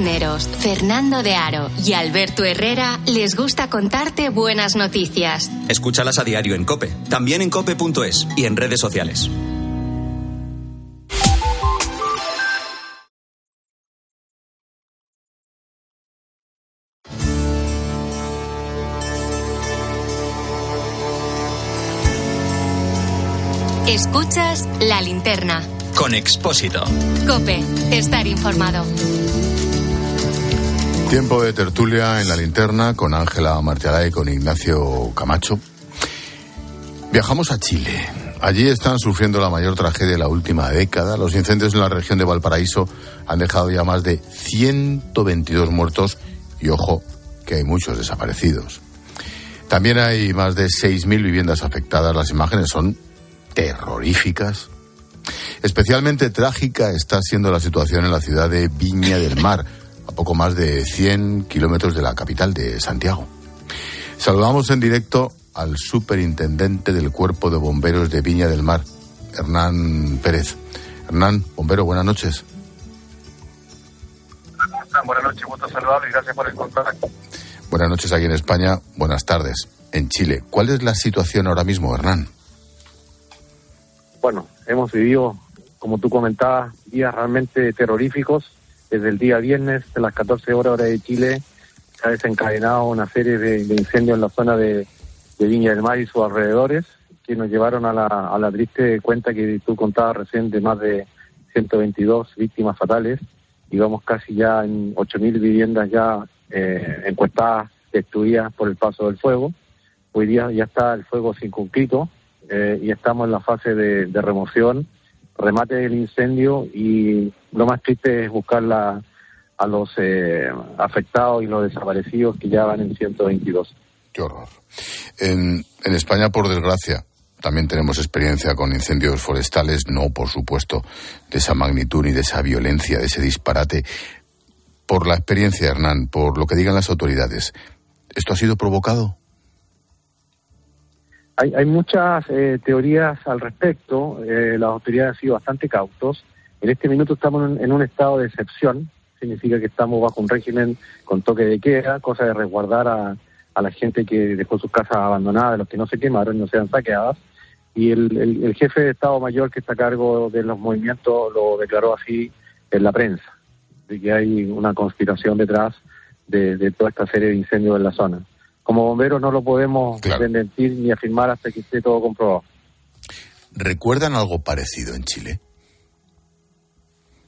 Cisneros, Fernando de Aro y Alberto Herrera les gusta contarte buenas noticias. Escúchalas a diario en Cope, también en cope.es y en redes sociales. Escuchas la linterna. Con Expósito. Cope, estar informado. Tiempo de tertulia en la linterna con Ángela Martialá y con Ignacio Camacho. Viajamos a Chile. Allí están sufriendo la mayor tragedia de la última década. Los incendios en la región de Valparaíso han dejado ya más de 122 muertos y, ojo, que hay muchos desaparecidos. También hay más de 6.000 viviendas afectadas. Las imágenes son terroríficas. Especialmente trágica está siendo la situación en la ciudad de Viña del Mar a poco más de 100 kilómetros de la capital de Santiago. Saludamos en directo al superintendente del Cuerpo de Bomberos de Viña del Mar, Hernán Pérez. Hernán, bombero, buenas noches. Buenas noches, gusto saludarlo y gracias por el contacto. Buenas noches aquí en España, buenas tardes en Chile. ¿Cuál es la situación ahora mismo, Hernán? Bueno, hemos vivido, como tú comentabas, días realmente terroríficos desde el día viernes, a las 14 horas hora de Chile, se ha desencadenado una serie de, incendios en la zona de, Viña del Mar y sus alrededores, que nos llevaron a la, triste cuenta que tú contabas recién de más de 122 víctimas fatales y vamos casi ya en 8.000 viviendas ya eh, encuestadas, destruidas por el paso del fuego. Hoy día ya está el fuego circunscrito eh, y estamos en la fase de remoción remate del incendio y lo más triste es buscar a los eh, afectados y los desaparecidos que ya van en 122. Qué horror. En, en España, por desgracia, también tenemos experiencia con incendios forestales, no, por supuesto, de esa magnitud ni de esa violencia, de ese disparate. Por la experiencia, Hernán, por lo que digan las autoridades, ¿esto ha sido provocado? Hay, muchas eh, teorías al respecto. Eh, las autoridades han sido bastante cautos. En este minuto estamos en, un estado de excepción. Significa que estamos bajo un régimen con toque de queda, cosa de resguardar a, la gente que dejó sus casas abandonadas, los que no se quemaron, no sean saqueadas. Y el, jefe de Estado Mayor que está a cargo de los movimientos lo declaró así en la prensa, de que hay una conspiración detrás de toda esta serie de incendios en la zona como bomberos no lo podemos claro. ni afirmar hasta que esté todo comprobado. ¿Recuerdan algo parecido en Chile?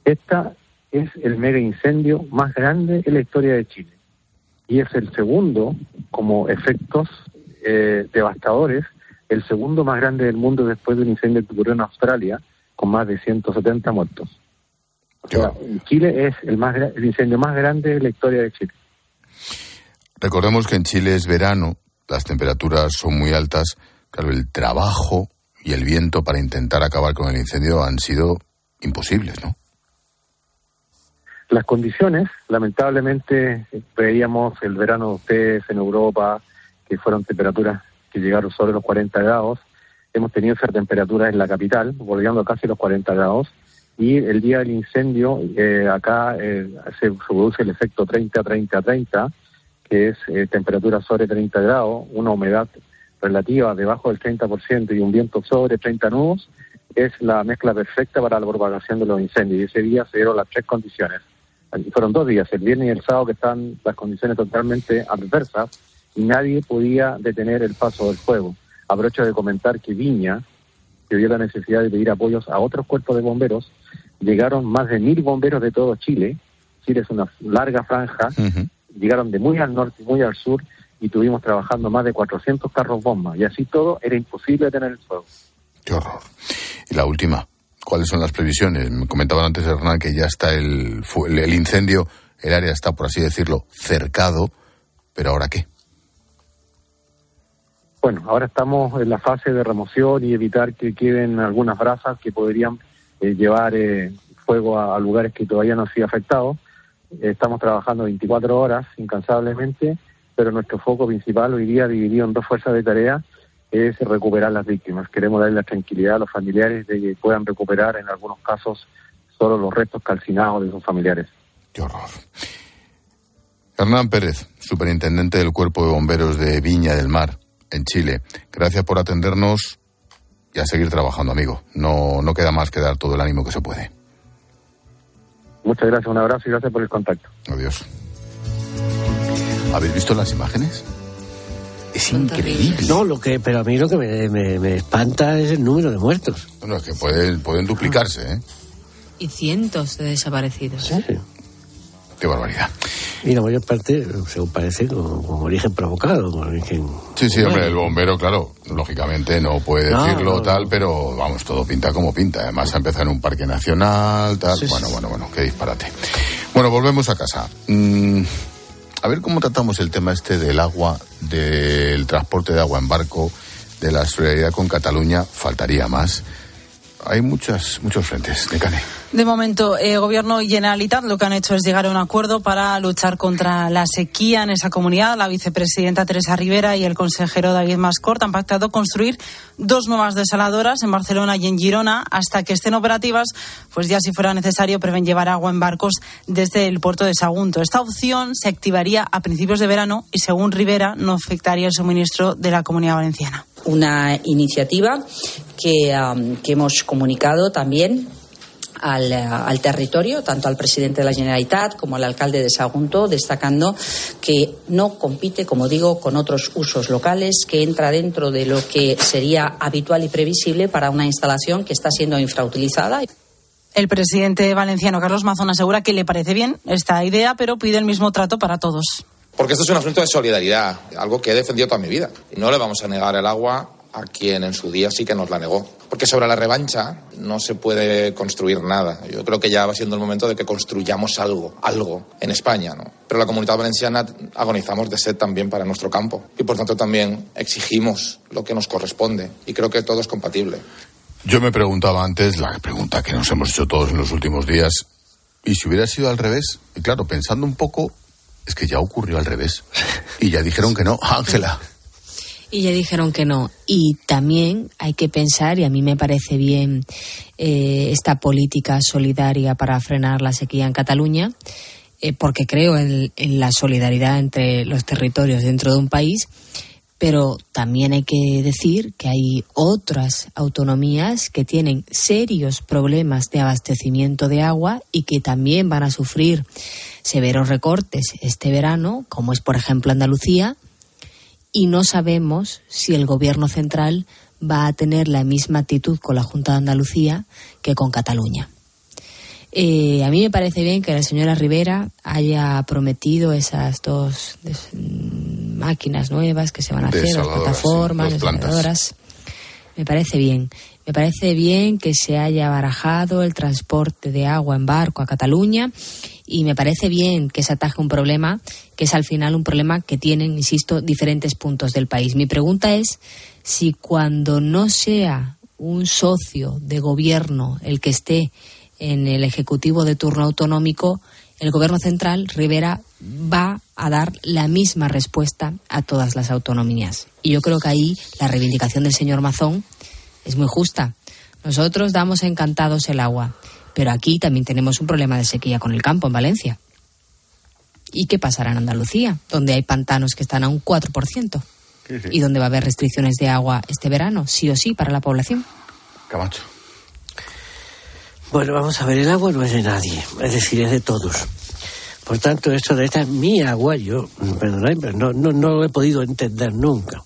Esta es el mega incendio más grande en la historia de Chile y es el segundo, como efectos eh, devastadores, el segundo más grande del mundo después de un incendio que ocurrió en Australia con más de 170 muertos. O sea, Chile es el, más, el incendio más grande de la historia de Chile. Recordemos que en Chile es verano, las temperaturas son muy altas, claro, el trabajo y el viento para intentar acabar con el incendio han sido imposibles, ¿no? Las condiciones, lamentablemente, veíamos el verano de ustedes en Europa, que fueron temperaturas que llegaron sobre los 40 grados. Hemos tenido esa temperatura en la capital, bordeando casi los 40 grados. Y el día del incendio, eh, acá eh, se, produce el efecto 30-30-30, que es eh, temperatura sobre 30 grados, una humedad relativa debajo del 30% y un viento sobre 30 nudos, es la mezcla perfecta para la propagación de los incendios. Y ese día se dieron las tres condiciones. Fueron dos días, el viernes y el sábado, que están las condiciones totalmente adversas y nadie podía detener el paso del fuego. Aprovecho de comentar que Viña, que vio la necesidad de pedir apoyos a otros cuerpos de bomberos, llegaron más de mil bomberos de todo Chile. Chile es una larga franja, llegaron de muy al norte y muy al sur y tuvimos trabajando más de 400 carros bombas y así todo era imposible detener el fuego. Qué horror. Y la última, ¿cuáles son las previsiones? Me comentaban antes Hernán que ya está el, el incendio, el área está, por así decirlo, cercado, pero ¿ahora qué? Bueno, ahora estamos en la fase de remoción y evitar que queden algunas brasas que podrían eh, llevar eh, fuego a, lugares que todavía no han sido afectados. Estamos trabajando 24 horas incansablemente, pero nuestro foco principal hoy día dividido en dos fuerzas de tarea es recuperar las víctimas. Queremos darle la tranquilidad a los familiares de que puedan recuperar en algunos casos solo los restos calcinados de sus familiares. Qué horror. Hernán Pérez, superintendente del Cuerpo de Bomberos de Viña del Mar en Chile. Gracias por atendernos y a seguir trabajando, amigo. No, no queda más que dar todo el ánimo que se puede. Muchas gracias, un abrazo y gracias por el contacto. Adiós. ¿Habéis visto las imágenes? Es increíble. No, lo que, pero a mí lo que me, espanta es el número de muertos. Bueno, es que pueden, pueden duplicarse, ¿eh? Y cientos de desaparecidos. Sí. Qué barbaridad. Y la mayor parte, según parece, con, origen provocado. origen sí, sí, hombre, el bombero, claro, lógicamente no puede decirlo tal, pero vamos, todo pinta como pinta. Además, ha empezado en un parque nacional, tal. bueno, bueno, bueno, qué disparate. Bueno, volvemos a casa. Mm, a ver cómo tratamos el tema este del agua, del transporte de agua en barco, de la solidaridad con Cataluña. Faltaría más. Hay muchas, muchos frentes, de Cane. De momento, el Gobierno y Generalitat lo que han hecho es llegar a un acuerdo para luchar contra la sequía en esa comunidad. La vicepresidenta Teresa Rivera y el consejero David Mascort han pactado construir dos nuevas desaladoras en Barcelona y en Girona. Hasta que estén operativas, pues ya si fuera necesario, prevén llevar agua en barcos desde el puerto de Sagunto. Esta opción se activaría a principios de verano y, según Rivera, no afectaría el suministro de la comunidad valenciana. Una iniciativa que, que hemos comunicado también al, al, territorio, tanto al presidente de la Generalitat como al alcalde de Sagunto, destacando que no compite, como digo, con otros usos locales, que entra dentro de lo que sería habitual y previsible para una instalación que está siendo infrautilizada. El presidente valenciano Carlos Mazón asegura que le parece bien esta idea, pero pide el mismo trato para todos. Porque esto es un asunto de solidaridad, algo que he defendido toda mi vida. Y no le vamos a negar el agua a quien en su día sí que nos la negó. Porque sobre la revancha no se puede construir nada. Yo creo que ya va siendo el momento de que construyamos algo, algo en España, ¿no? Pero la comunidad valenciana agonizamos de sed también para nuestro campo y por tanto también exigimos lo que nos corresponde y creo que todo es compatible. Yo me preguntaba antes, la pregunta que nos hemos hecho todos en los últimos días, ¿y si hubiera sido al revés? Y claro, pensando un poco, es que ya ocurrió al revés. Y ya dijeron que no, Ángela. Y ya dijeron que no. Y también hay que pensar, y a mí me parece bien eh, esta política solidaria para frenar la sequía en Cataluña, eh, porque creo en, la solidaridad entre los territorios dentro de un país, pero también hay que decir que hay otras autonomías que tienen serios problemas de abastecimiento de agua y que también van a sufrir severos recortes este verano, como es por ejemplo Andalucía, y no sabemos si el Gobierno central va a tener la misma actitud con la Junta de Andalucía que con Cataluña. Eh, a mí me parece bien que la señora Rivera haya prometido esas dos máquinas nuevas que se van a hacer, las plataformas, las Me parece bien. Me parece bien que se haya barajado el transporte de agua en barco a Cataluña y me parece bien que se ataje un problema que es al final un problema que tienen, insisto, diferentes puntos del país. Mi pregunta es si cuando no sea un socio de gobierno el que esté en el Ejecutivo de turno autonómico, el Gobierno central, Rivera, va a dar la misma respuesta a todas las autonomías. Y yo creo que ahí la reivindicación del señor Mazón es muy justa. Nosotros damos encantados el agua, pero aquí también tenemos un problema de sequía con el campo en Valencia. ¿Y qué pasará en Andalucía, donde hay pantanos que están a un 4%? Y donde va a haber restricciones de agua este verano, sí o sí, para la población. Camacho. Bueno, vamos a ver, el agua no es de nadie, es decir, es de todos. Por tanto, esto de esta es mi agua, yo, perdonad, pero no, no, no lo he podido entender nunca.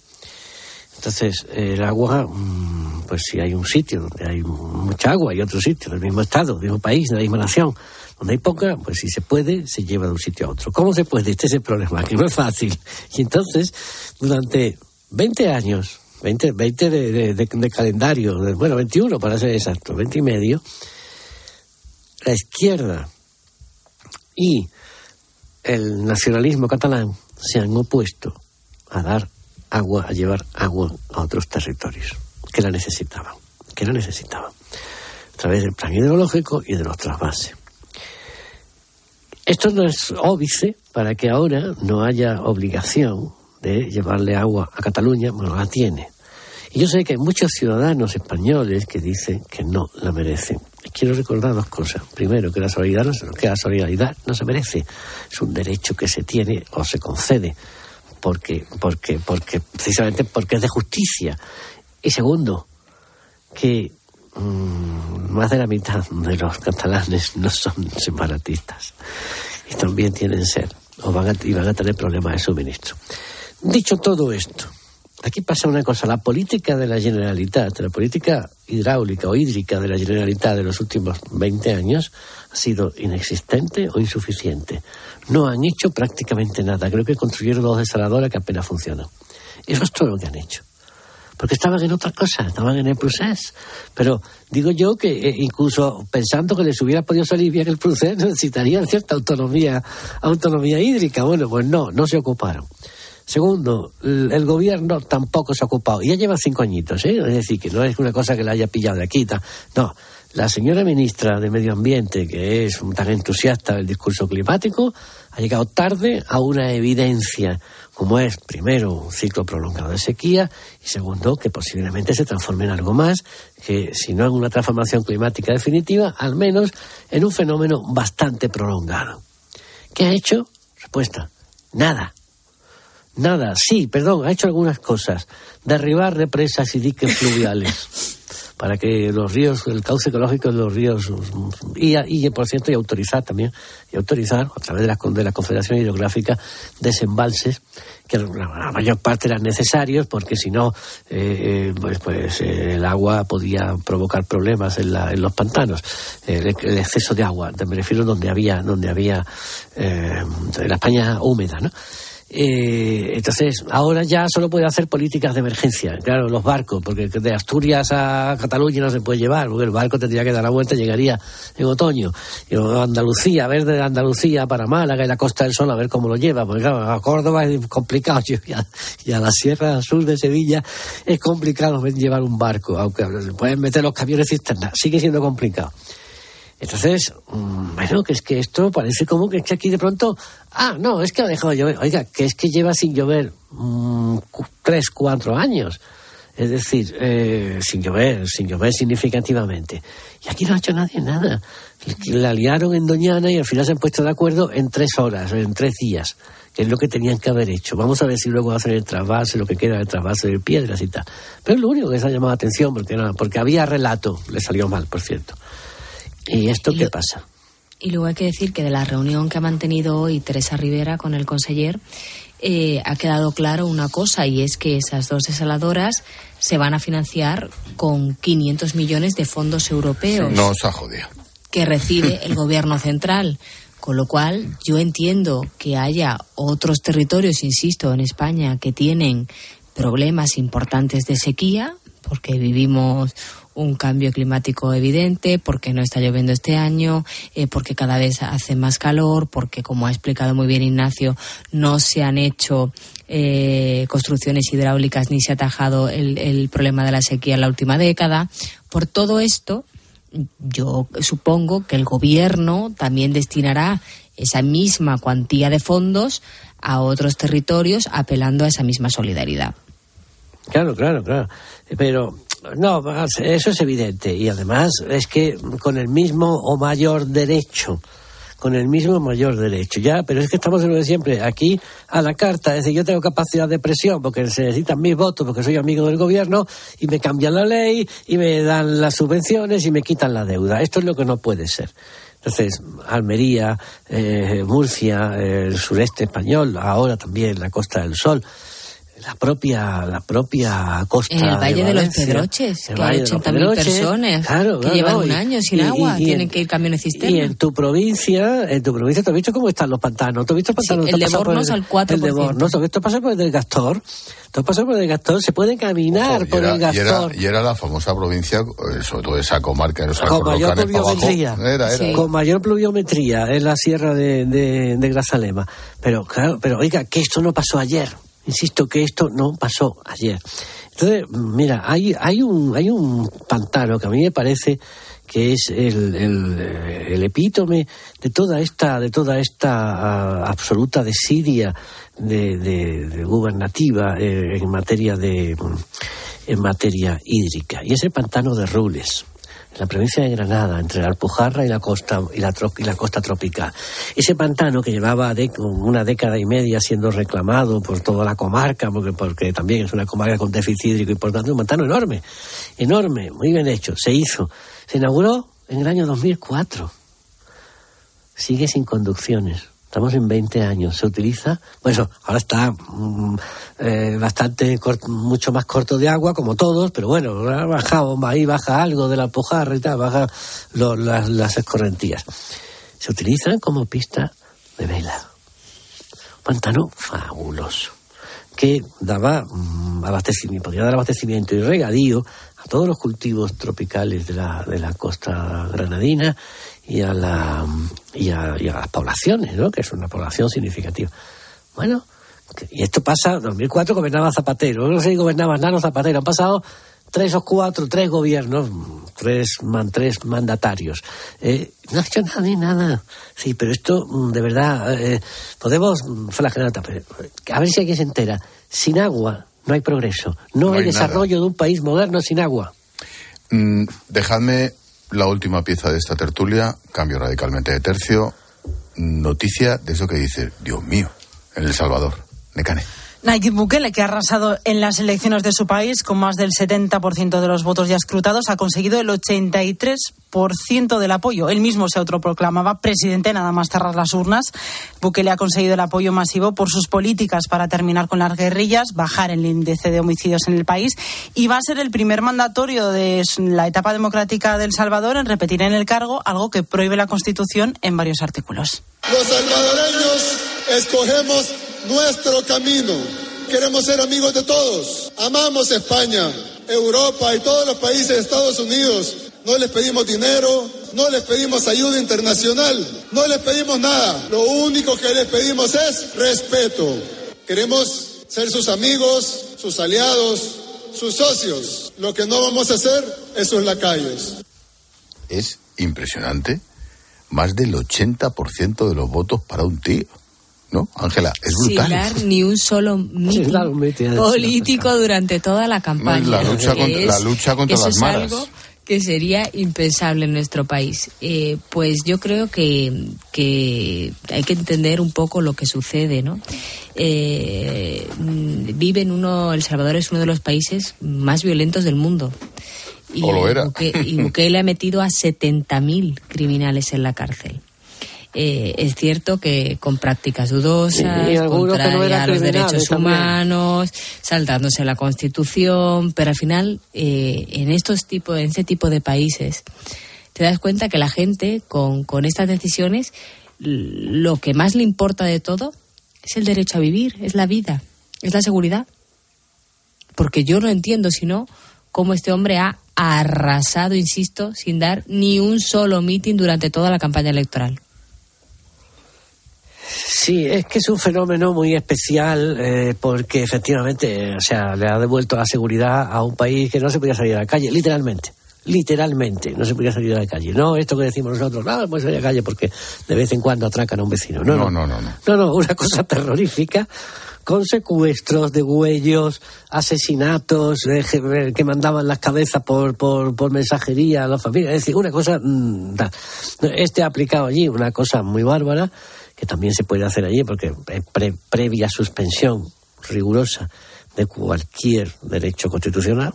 Entonces, el agua, mm, pues si hay un sitio donde hay mucha agua y otro sitio del mismo estado, del mismo país, de la misma nación, donde hay poca, pues si se puede, se lleva de un sitio a otro. ¿Cómo se puede? Este es el problema, que no es fácil. Y entonces, durante 20 años, 20, 20 de, de, calendario, bueno, 21 para ser exacto, 20 y medio, la izquierda y el nacionalismo catalán se han opuesto a dar agua, a llevar agua a otros territorios que la necesitaban, que la necesitaban, a través del plan ideológico y de los trasvases. Esto no es óbice para que ahora no haya obligación de llevarle agua a Cataluña, bueno, la tiene. Y yo sé que hay muchos ciudadanos españoles que dicen que no la merecen. Quiero recordar dos cosas. Primero, que la solidaridad no, que la solidaridad no se merece. Es un derecho que se tiene o se concede porque, porque, porque, precisamente porque es de justicia. Y segundo, que mmm, más de la mitad de los catalanes no son separatistas y también tienen ser o van a, y van a tener problemas de suministro. Dicho todo esto, aquí pasa una cosa, la política de la Generalitat, la política hidráulica o hídrica de la Generalitat de los últimos 20 años ha sido inexistente o insuficiente. No han hecho prácticamente nada. Creo que construyeron dos desaladoras que apenas funcionan. Eso es todo lo que han hecho. Porque estaban en otra cosa, estaban en el procés. Pero digo yo que eh, incluso pensando que les hubiera podido salir bien el procés, necesitarían cierta autonomía, autonomía hídrica. Bueno, pues no, no se ocuparon. Segundo, el gobierno tampoco se ha ocupado. Y ya lleva cinco añitos, ¿eh? Es decir, que no es una cosa que la haya pillado de aquí. No, la señora ministra de Medio Ambiente, que es tan entusiasta del discurso climático, ha llegado tarde a una evidencia, como es, primero, un ciclo prolongado de sequía y segundo, que posiblemente se transforme en algo más, que si no en una transformación climática definitiva, al menos en un fenómeno bastante prolongado. ¿Qué ha hecho? Respuesta, nada. Nada, sí, perdón, ha hecho algunas cosas. Derribar represas y diques fluviales para que los ríos, el cauce ecológico de los ríos, y, y por cierto, y autorizar también, y autorizar a través de la, de la Confederación Hidrográfica desembalses, que la mayor parte eran necesarios, porque si no, eh, pues, pues eh, el agua podía provocar problemas en, la, en los pantanos, el, el, exceso de agua, me refiero donde había, donde había eh, la España húmeda, ¿no? Eh, entonces, ahora ya solo puede hacer políticas de emergencia. Claro, los barcos, porque de Asturias a Cataluña no se puede llevar, porque el barco tendría que dar la vuelta llegaría en otoño. Y Andalucía, a ver de Andalucía para Málaga y la Costa del Sol, a ver cómo lo lleva. Porque claro, a Córdoba es complicado y a, y a la Sierra Sur de Sevilla es complicado llevar un barco, aunque pueden meter los camiones cisternas, sigue siendo complicado. Entonces, bueno, que es que esto parece como que, es que aquí de pronto, ah, no, es que ha dejado de llover. Oiga, que es que lleva sin llover mmm, tres, cuatro años. Es decir, eh, sin llover, sin llover significativamente. Y aquí no ha hecho nadie nada. La liaron en Doñana y al final se han puesto de acuerdo en tres horas, en tres días, que es lo que tenían que haber hecho. Vamos a ver si luego hacen el trasvase, lo que queda del trasvase de piedras y tal. Pero es lo único que se ha llamado la atención, porque, no, porque había relato, le salió mal, por cierto. ¿Y esto qué pasa? Y luego hay que decir que de la reunión que ha mantenido hoy Teresa Rivera con el conseller, eh, ha quedado claro una cosa y es que esas dos desaladoras se van a financiar con 500 millones de fondos europeos. No os ha jodido. Que recibe el gobierno central. Con lo cual, yo entiendo que haya otros territorios, insisto, en España que tienen problemas importantes de sequía, porque vivimos un cambio climático evidente, porque no está lloviendo este año, eh, porque cada vez hace más calor, porque, como ha explicado muy bien Ignacio, no se han hecho eh, construcciones hidráulicas ni se ha atajado el, el problema de la sequía en la última década. Por todo esto, yo supongo que el gobierno también destinará esa misma cuantía de fondos a otros territorios apelando a esa misma solidaridad. Claro, claro, claro. Pero no, eso es evidente. Y además es que con el mismo o mayor derecho con el mismo mayor derecho. Ya, pero es que estamos siempre. Aquí a la carta, es decir, yo tengo capacidad de presión porque se necesitan mis votos, porque soy amigo del gobierno y me cambian la ley y me dan las subvenciones y me quitan la deuda. Esto es lo que no puede ser. Entonces, Almería, eh, Murcia, el sureste español, ahora también la Costa del Sol, la propia la propia costa en el Valle de, Valencia, los Pedroches, el que hay de los 80.000 Pedroches, personas claro, que claro, llevan y- un año sin y- agua, y- y tienen en- que ir camiones Y cisterna. en tu provincia, en tu provincia, ¿tú has visto cómo están los pantanos? ¿Tú has visto Sí, pantanos? el ¿Tú has de Bornos al 4%. El de Bornos, ¿tú has visto pasar por el del Gastor? ¿Tú has pasado por el del Gastor? Se puede caminar Y por era, el y era- Gastor. y era la famosa provincia, eh, sobre todo esa comarca de los con mayor para abajo. pluviometría. Era, era. Con mayor pluviometría en la sierra de, de, de Grazalema. Pero claro, pero oiga, que esto no pasó ayer. Insisto que esto no pasó ayer. Entonces, mira, hay, hay, un, hay un pantano que a mí me parece que es el, el, eh, el epítome de toda esta, de toda esta ah, absoluta desidia de, de- de gubernativa eh, en materia de en materia hídrica. Y es el pantano de Rules la provincia de Granada, entre la Alpujarra y la costa y la, y la costa tropical. Ese pantano que llevaba una década y media siendo reclamado por toda la comarca, porque, porque también es una comarca con déficit hídrico importante, un pantano enorme, enorme, muy bien hecho, se hizo. Se inauguró en el año 2004. Sigue sin conducciones. Estamos en 20 años. Se utiliza, bueno, ahora está mm, eh, bastante, mucho más corto de agua, como todos, pero bueno, ha bajado, ahí baja algo de la Alpujarra y tal, baja lo- las, las escorrentías. Se utilizan como pista de vela. Pantano fabuloso que daba mm, abastecimiento, podía dar abastecimiento y regadío a todos los cultivos tropicales de la, de la costa granadina y a, la, y, a, y a las poblaciones, ¿no? que es una población significativa. Bueno, y esto pasa, en 2004 gobernaba Zapatero, no sé si gobernaba Nano Zapatero, han pasado tres o cuatro, tres gobiernos, tres, man, tres mandatarios. Eh, no ha hecho nadie nada. Sí, pero esto, mm, de verdad, eh, podemos mm, flagelar pero, eh, A ver si alguien se entera. Sin agua no hay progreso. No, No hay, desarrollo de un país moderno sin agua. Mm, dejadme la última pieza de esta tertulia, cambio radicalmente de tercio. Noticia de eso que dice, Dios mío, en El Salvador. Necane. Nayib Bukele, que ha arrasado en las elecciones de su país con más del 70% de los votos ya escrutados, ha conseguido el 83% del apoyo. Él mismo se autoproclamaba presidente nada más cerrar las urnas. Bukele ha conseguido el apoyo masivo por sus políticas para terminar con las guerrillas, bajar el índice de homicidios en el país y va a ser el primer mandatorio de la etapa democrática del Salvador en repetir en el cargo algo que prohíbe la Constitución en varios artículos. Los salvadoreños escogemos nuestro camino. Queremos ser amigos de todos. Amamos España, Europa y todos los países de Estados Unidos. No les pedimos dinero, no les pedimos ayuda internacional, no les pedimos nada. Lo único que les pedimos es respeto. Queremos ser sus amigos, sus aliados, sus socios. Lo que no vamos a hacer es sus lacayos. Es impresionante. Más del 80% de los votos para un tío. ¿No? Ángela, es Sin brutal. dar ni un solo mitin sí, político durante toda la campaña. No, es la lucha Que contra- la lucha contra eso las es maras. algo que sería impensable en nuestro país. Eh, pues yo creo que, que hay que entender un poco lo que sucede, ¿no? Eh, mm, vive en uno, El Salvador es uno de los países más violentos del mundo. Y, O lo era. Y Bukele ha metido a 70.000 criminales en la cárcel. Eh, es cierto que con prácticas dudosas, Y- y no contrarias a los derechos también. humanos, saltándose la Constitución, pero al final eh, en estos tipos, en este tipo de países, te das cuenta que la gente con, con estas decisiones lo que más le importa de todo es el derecho a vivir, es la vida, es la seguridad. Porque yo no entiendo, si no, cómo este hombre ha arrasado, insisto, sin dar ni un solo mitin durante toda la campaña electoral. Sí, es que es un fenómeno muy especial eh, porque efectivamente, o sea, le ha devuelto la seguridad a un país que no se podía salir a la calle, literalmente. Literalmente, no se podía salir a la calle. No esto que decimos nosotros, nada, no, pues salir a la calle porque de vez en cuando atracan a un vecino. No, no, no, no. No, no, no una cosa terrorífica con secuestros de huellos, asesinatos eh, que mandaban las cabezas por, por, por, mensajería a la familia. Es decir, una cosa. Mm, este ha aplicado allí una cosa muy bárbara que también se puede hacer allí, porque pre, previa suspensión rigurosa de cualquier derecho constitucional,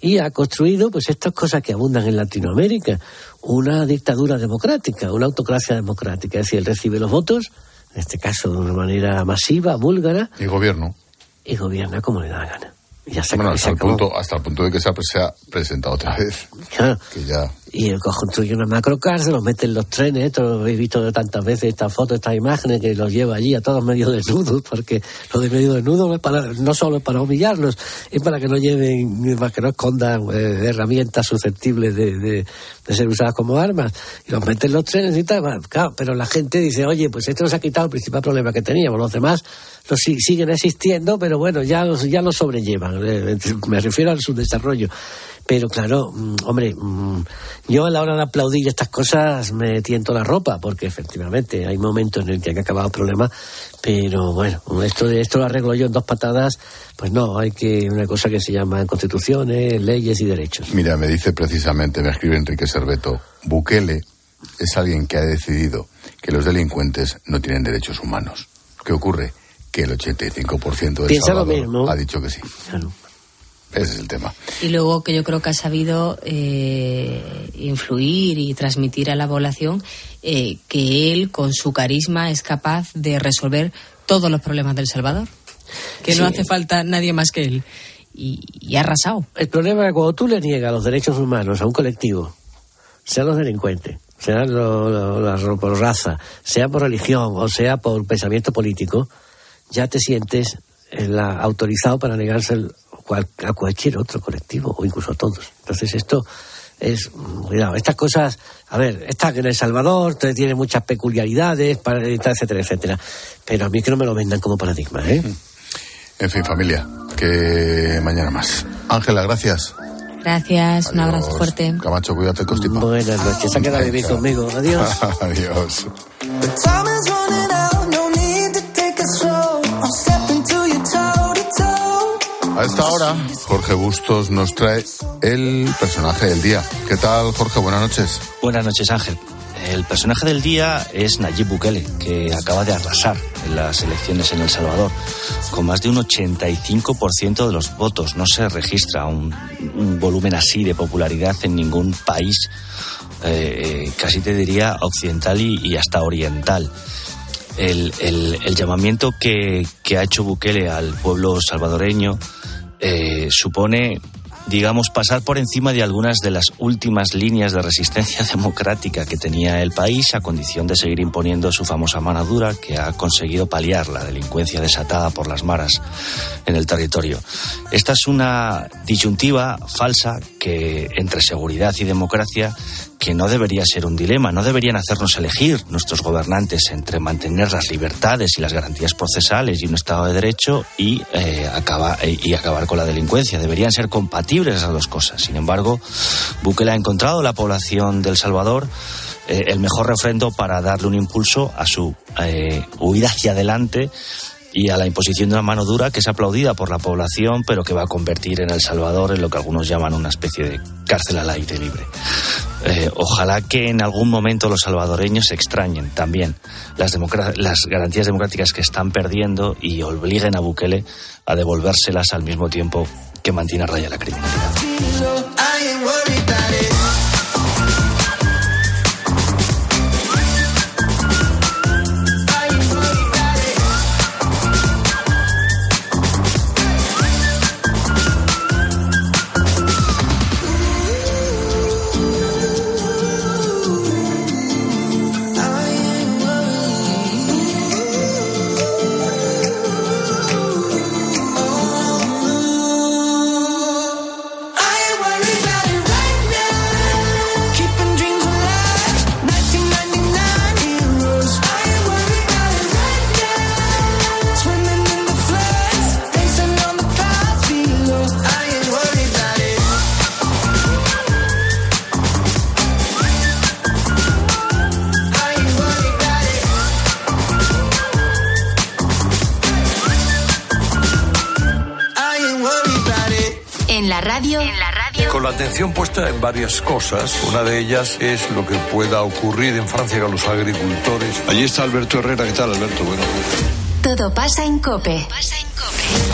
y ha construido pues estas cosas que abundan en Latinoamérica, una dictadura democrática, una autocracia democrática, es decir, él recibe los votos, en este caso de una manera masiva, búlgara. Y gobierno. Y gobierna como le da la gana. Ya bueno, hasta, el punto, hasta el punto de que se ha, se ha presentado otra vez. Claro. Que ya y construye una macrocárcel, los mete en los trenes, esto lo habéis visto tantas veces, estas fotos, estas imágenes, que los lleva allí a todos medio desnudos, porque lo de medio desnudo es para, no solo es para humillarlos, es para que no lleven, para que no escondan eh, herramientas susceptibles de, de, ser usadas como armas, y los mete en los trenes y tal, claro, pero la gente dice, oye, pues esto nos ha quitado el principal problema que teníamos, los demás los siguen existiendo, pero bueno, ya ya los sobrellevan, eh, me refiero al subdesarrollo. Pero claro, mm, hombre, mm, yo a la hora de aplaudir estas cosas me tiento la ropa, porque efectivamente hay momentos en el que hay que acabar el problema, pero bueno, esto de esto lo arreglo yo en dos patadas, pues no, hay que una cosa que se llama constituciones, leyes y derechos. Mira, me dice precisamente, me escribe Enrique Serveto, Bukele es alguien que ha decidido que los delincuentes no tienen derechos humanos. ¿Qué ocurre? Que el 85% de Salvador ha dicho que sí. Claro. Ese es el tema. Y luego que yo creo que ha sabido eh, influir y transmitir a la población eh, que él, con su carisma, es capaz de resolver todos los problemas del Salvador. Que no hace falta nadie más que él. Y, ha arrasado. El problema es que cuando tú le niegas los derechos humanos a un colectivo, sean los delincuentes, sea por raza, sea por religión o sea por pensamiento político, ya te sientes autorizado para negarse el, a cualquier otro colectivo o incluso a todos. Entonces esto es, cuidado, estas cosas, a ver, está en El Salvador, tiene muchas peculiaridades, etcétera, etcétera, pero a mí que no me lo vendan como paradigma, ¿eh? En fin, familia, que mañana más. Ángela, gracias. Gracias, un abrazo fuerte. Camacho, cuídate, constipa. Buenas noches, se ha quedado vivir conmigo. Adiós. Adiós. A esta hora, Jorge Bustos nos trae el personaje del día. ¿Qué tal, Jorge? Buenas noches. Buenas noches, Ángel. El personaje del día es Nayib Bukele, que acaba de arrasar en las elecciones en El Salvador. Con más de un 85% de los votos. No se registra un, volumen así de popularidad en ningún país, eh, casi te diría occidental y, hasta oriental. El, llamamiento que, ha hecho Bukele al pueblo salvadoreño eh, supone digamos, pasar por encima de algunas de las últimas líneas de resistencia democrática que tenía el país a condición de seguir imponiendo su famosa mano dura que ha conseguido paliar la delincuencia desatada por las maras en el territorio. Esta es una disyuntiva falsa entre seguridad y democracia que no debería ser un dilema, no deberían hacernos elegir nuestros gobernantes entre mantener las libertades y las garantías procesales y un Estado de Derecho y, eh, y acabar con la delincuencia. Deberían ser compatibles esas dos cosas. Sin embargo, Bukele ha encontrado la población del Salvador eh, el mejor refrendo para darle un impulso a su eh, huida hacia adelante y a la imposición de una mano dura que es aplaudida por la población, pero que va a convertir en El Salvador en lo que algunos llaman una especie de cárcel al aire libre. Eh, ojalá que en algún momento los salvadoreños extrañen también las, las garantías democráticas que están perdiendo y obliguen a Bukele a devolvérselas al mismo tiempo que mantiene a raya la criminalidad. En varias cosas. Una de ellas es lo que pueda ocurrir en Francia con los agricultores. Allí está Alberto Herrera. ¿Qué tal, Alberto? Bueno. Todo pasa en Cope.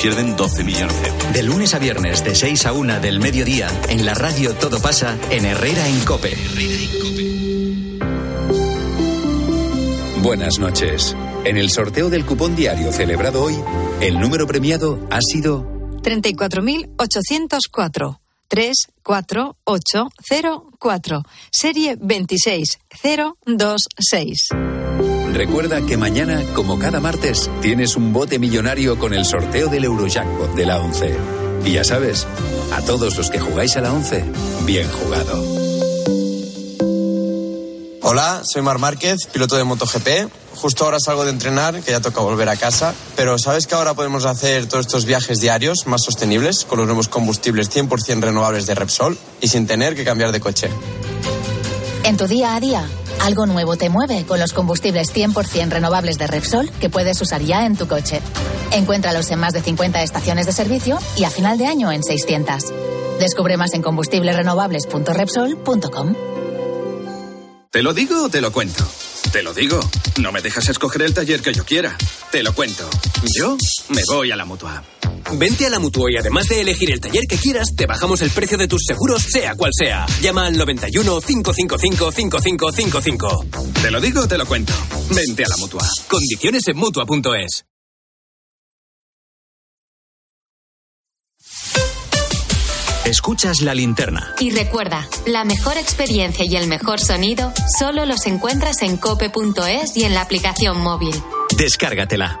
pierden 12 millones de euros. De lunes a viernes, de 6 a 1 del mediodía, en la radio Todo pasa en Herrera en Cope. Buenas noches. En el sorteo del cupón diario celebrado hoy, el número premiado ha sido 34.804. 34804. Serie 26026. Recuerda que mañana, como cada martes, tienes un bote millonario con el sorteo del Eurojackpot de la 11. Y ya sabes, a todos los que jugáis a la 11, bien jugado. Hola, soy Mar Márquez, piloto de MotoGP. Justo ahora salgo de entrenar, que ya toca volver a casa. Pero ¿sabes que ahora podemos hacer todos estos viajes diarios más sostenibles con los nuevos combustibles 100% renovables de Repsol y sin tener que cambiar de coche? En tu día a día, algo nuevo te mueve con los combustibles 100% renovables de Repsol que puedes usar ya en tu coche. Encuéntralos en más de 50 estaciones de servicio y a final de año en 600. Descubre más en combustiblesrenovables.repsol.com. ¿Te lo digo o te lo cuento? Te lo digo. No me dejas escoger el taller que yo quiera. Te lo cuento. Yo me voy a la mutua. Vente a la Mutua y además de elegir el taller que quieras, te bajamos el precio de tus seguros, sea cual sea. Llama al 91 555 5555. Te lo digo o te lo cuento. Vente a la mutua. Condiciones en mutua.es. Escuchas la linterna. Y recuerda, la mejor experiencia y el mejor sonido solo los encuentras en cope.es y en la aplicación móvil. Descárgatela.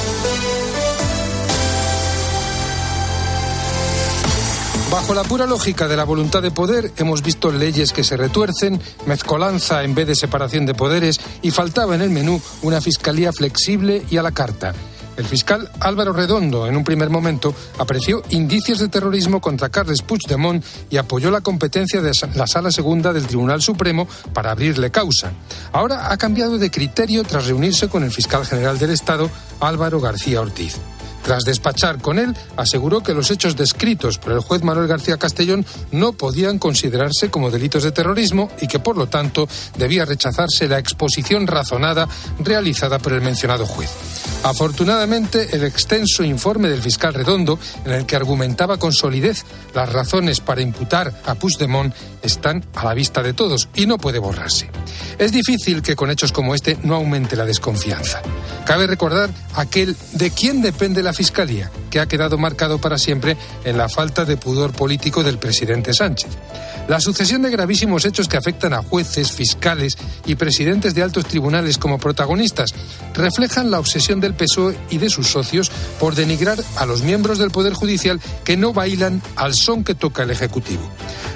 Bajo la pura lógica de la voluntad de poder, hemos visto leyes que se retuercen, mezcolanza en vez de separación de poderes y faltaba en el menú una fiscalía flexible y a la carta. El fiscal Álvaro Redondo, en un primer momento, apreció indicios de terrorismo contra Carles Puigdemont y apoyó la competencia de la Sala Segunda del Tribunal Supremo para abrirle causa. Ahora ha cambiado de criterio tras reunirse con el fiscal general del Estado, Álvaro García Ortiz. Tras despachar con él, aseguró que los hechos descritos por el juez Manuel García Castellón no podían considerarse como delitos de terrorismo y que, por lo tanto, debía rechazarse la exposición razonada realizada por el mencionado juez. Afortunadamente, el extenso informe del fiscal Redondo, en el que argumentaba con solidez las razones para imputar a Puigdemont, están a la vista de todos y no puede borrarse. Es difícil que con hechos como este no aumente la desconfianza. Cabe recordar aquel de quién depende la Fiscalía, que ha quedado marcado para siempre en la falta de pudor político del presidente Sánchez. La sucesión de gravísimos hechos que afectan a jueces, fiscales y presidentes de altos tribunales como protagonistas reflejan la obsesión del PSOE y de sus socios por denigrar a los miembros del Poder Judicial que no bailan al son que toca el Ejecutivo.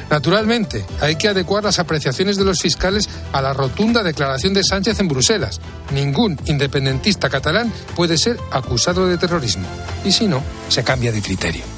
Naturalmente, hay que adecuar las apreciaciones de los fiscales a la rotunda declaración de Sánchez en Bruselas. Ningún independentista catalán puede ser acusado de terrorismo. Y si no, se cambia de criterio.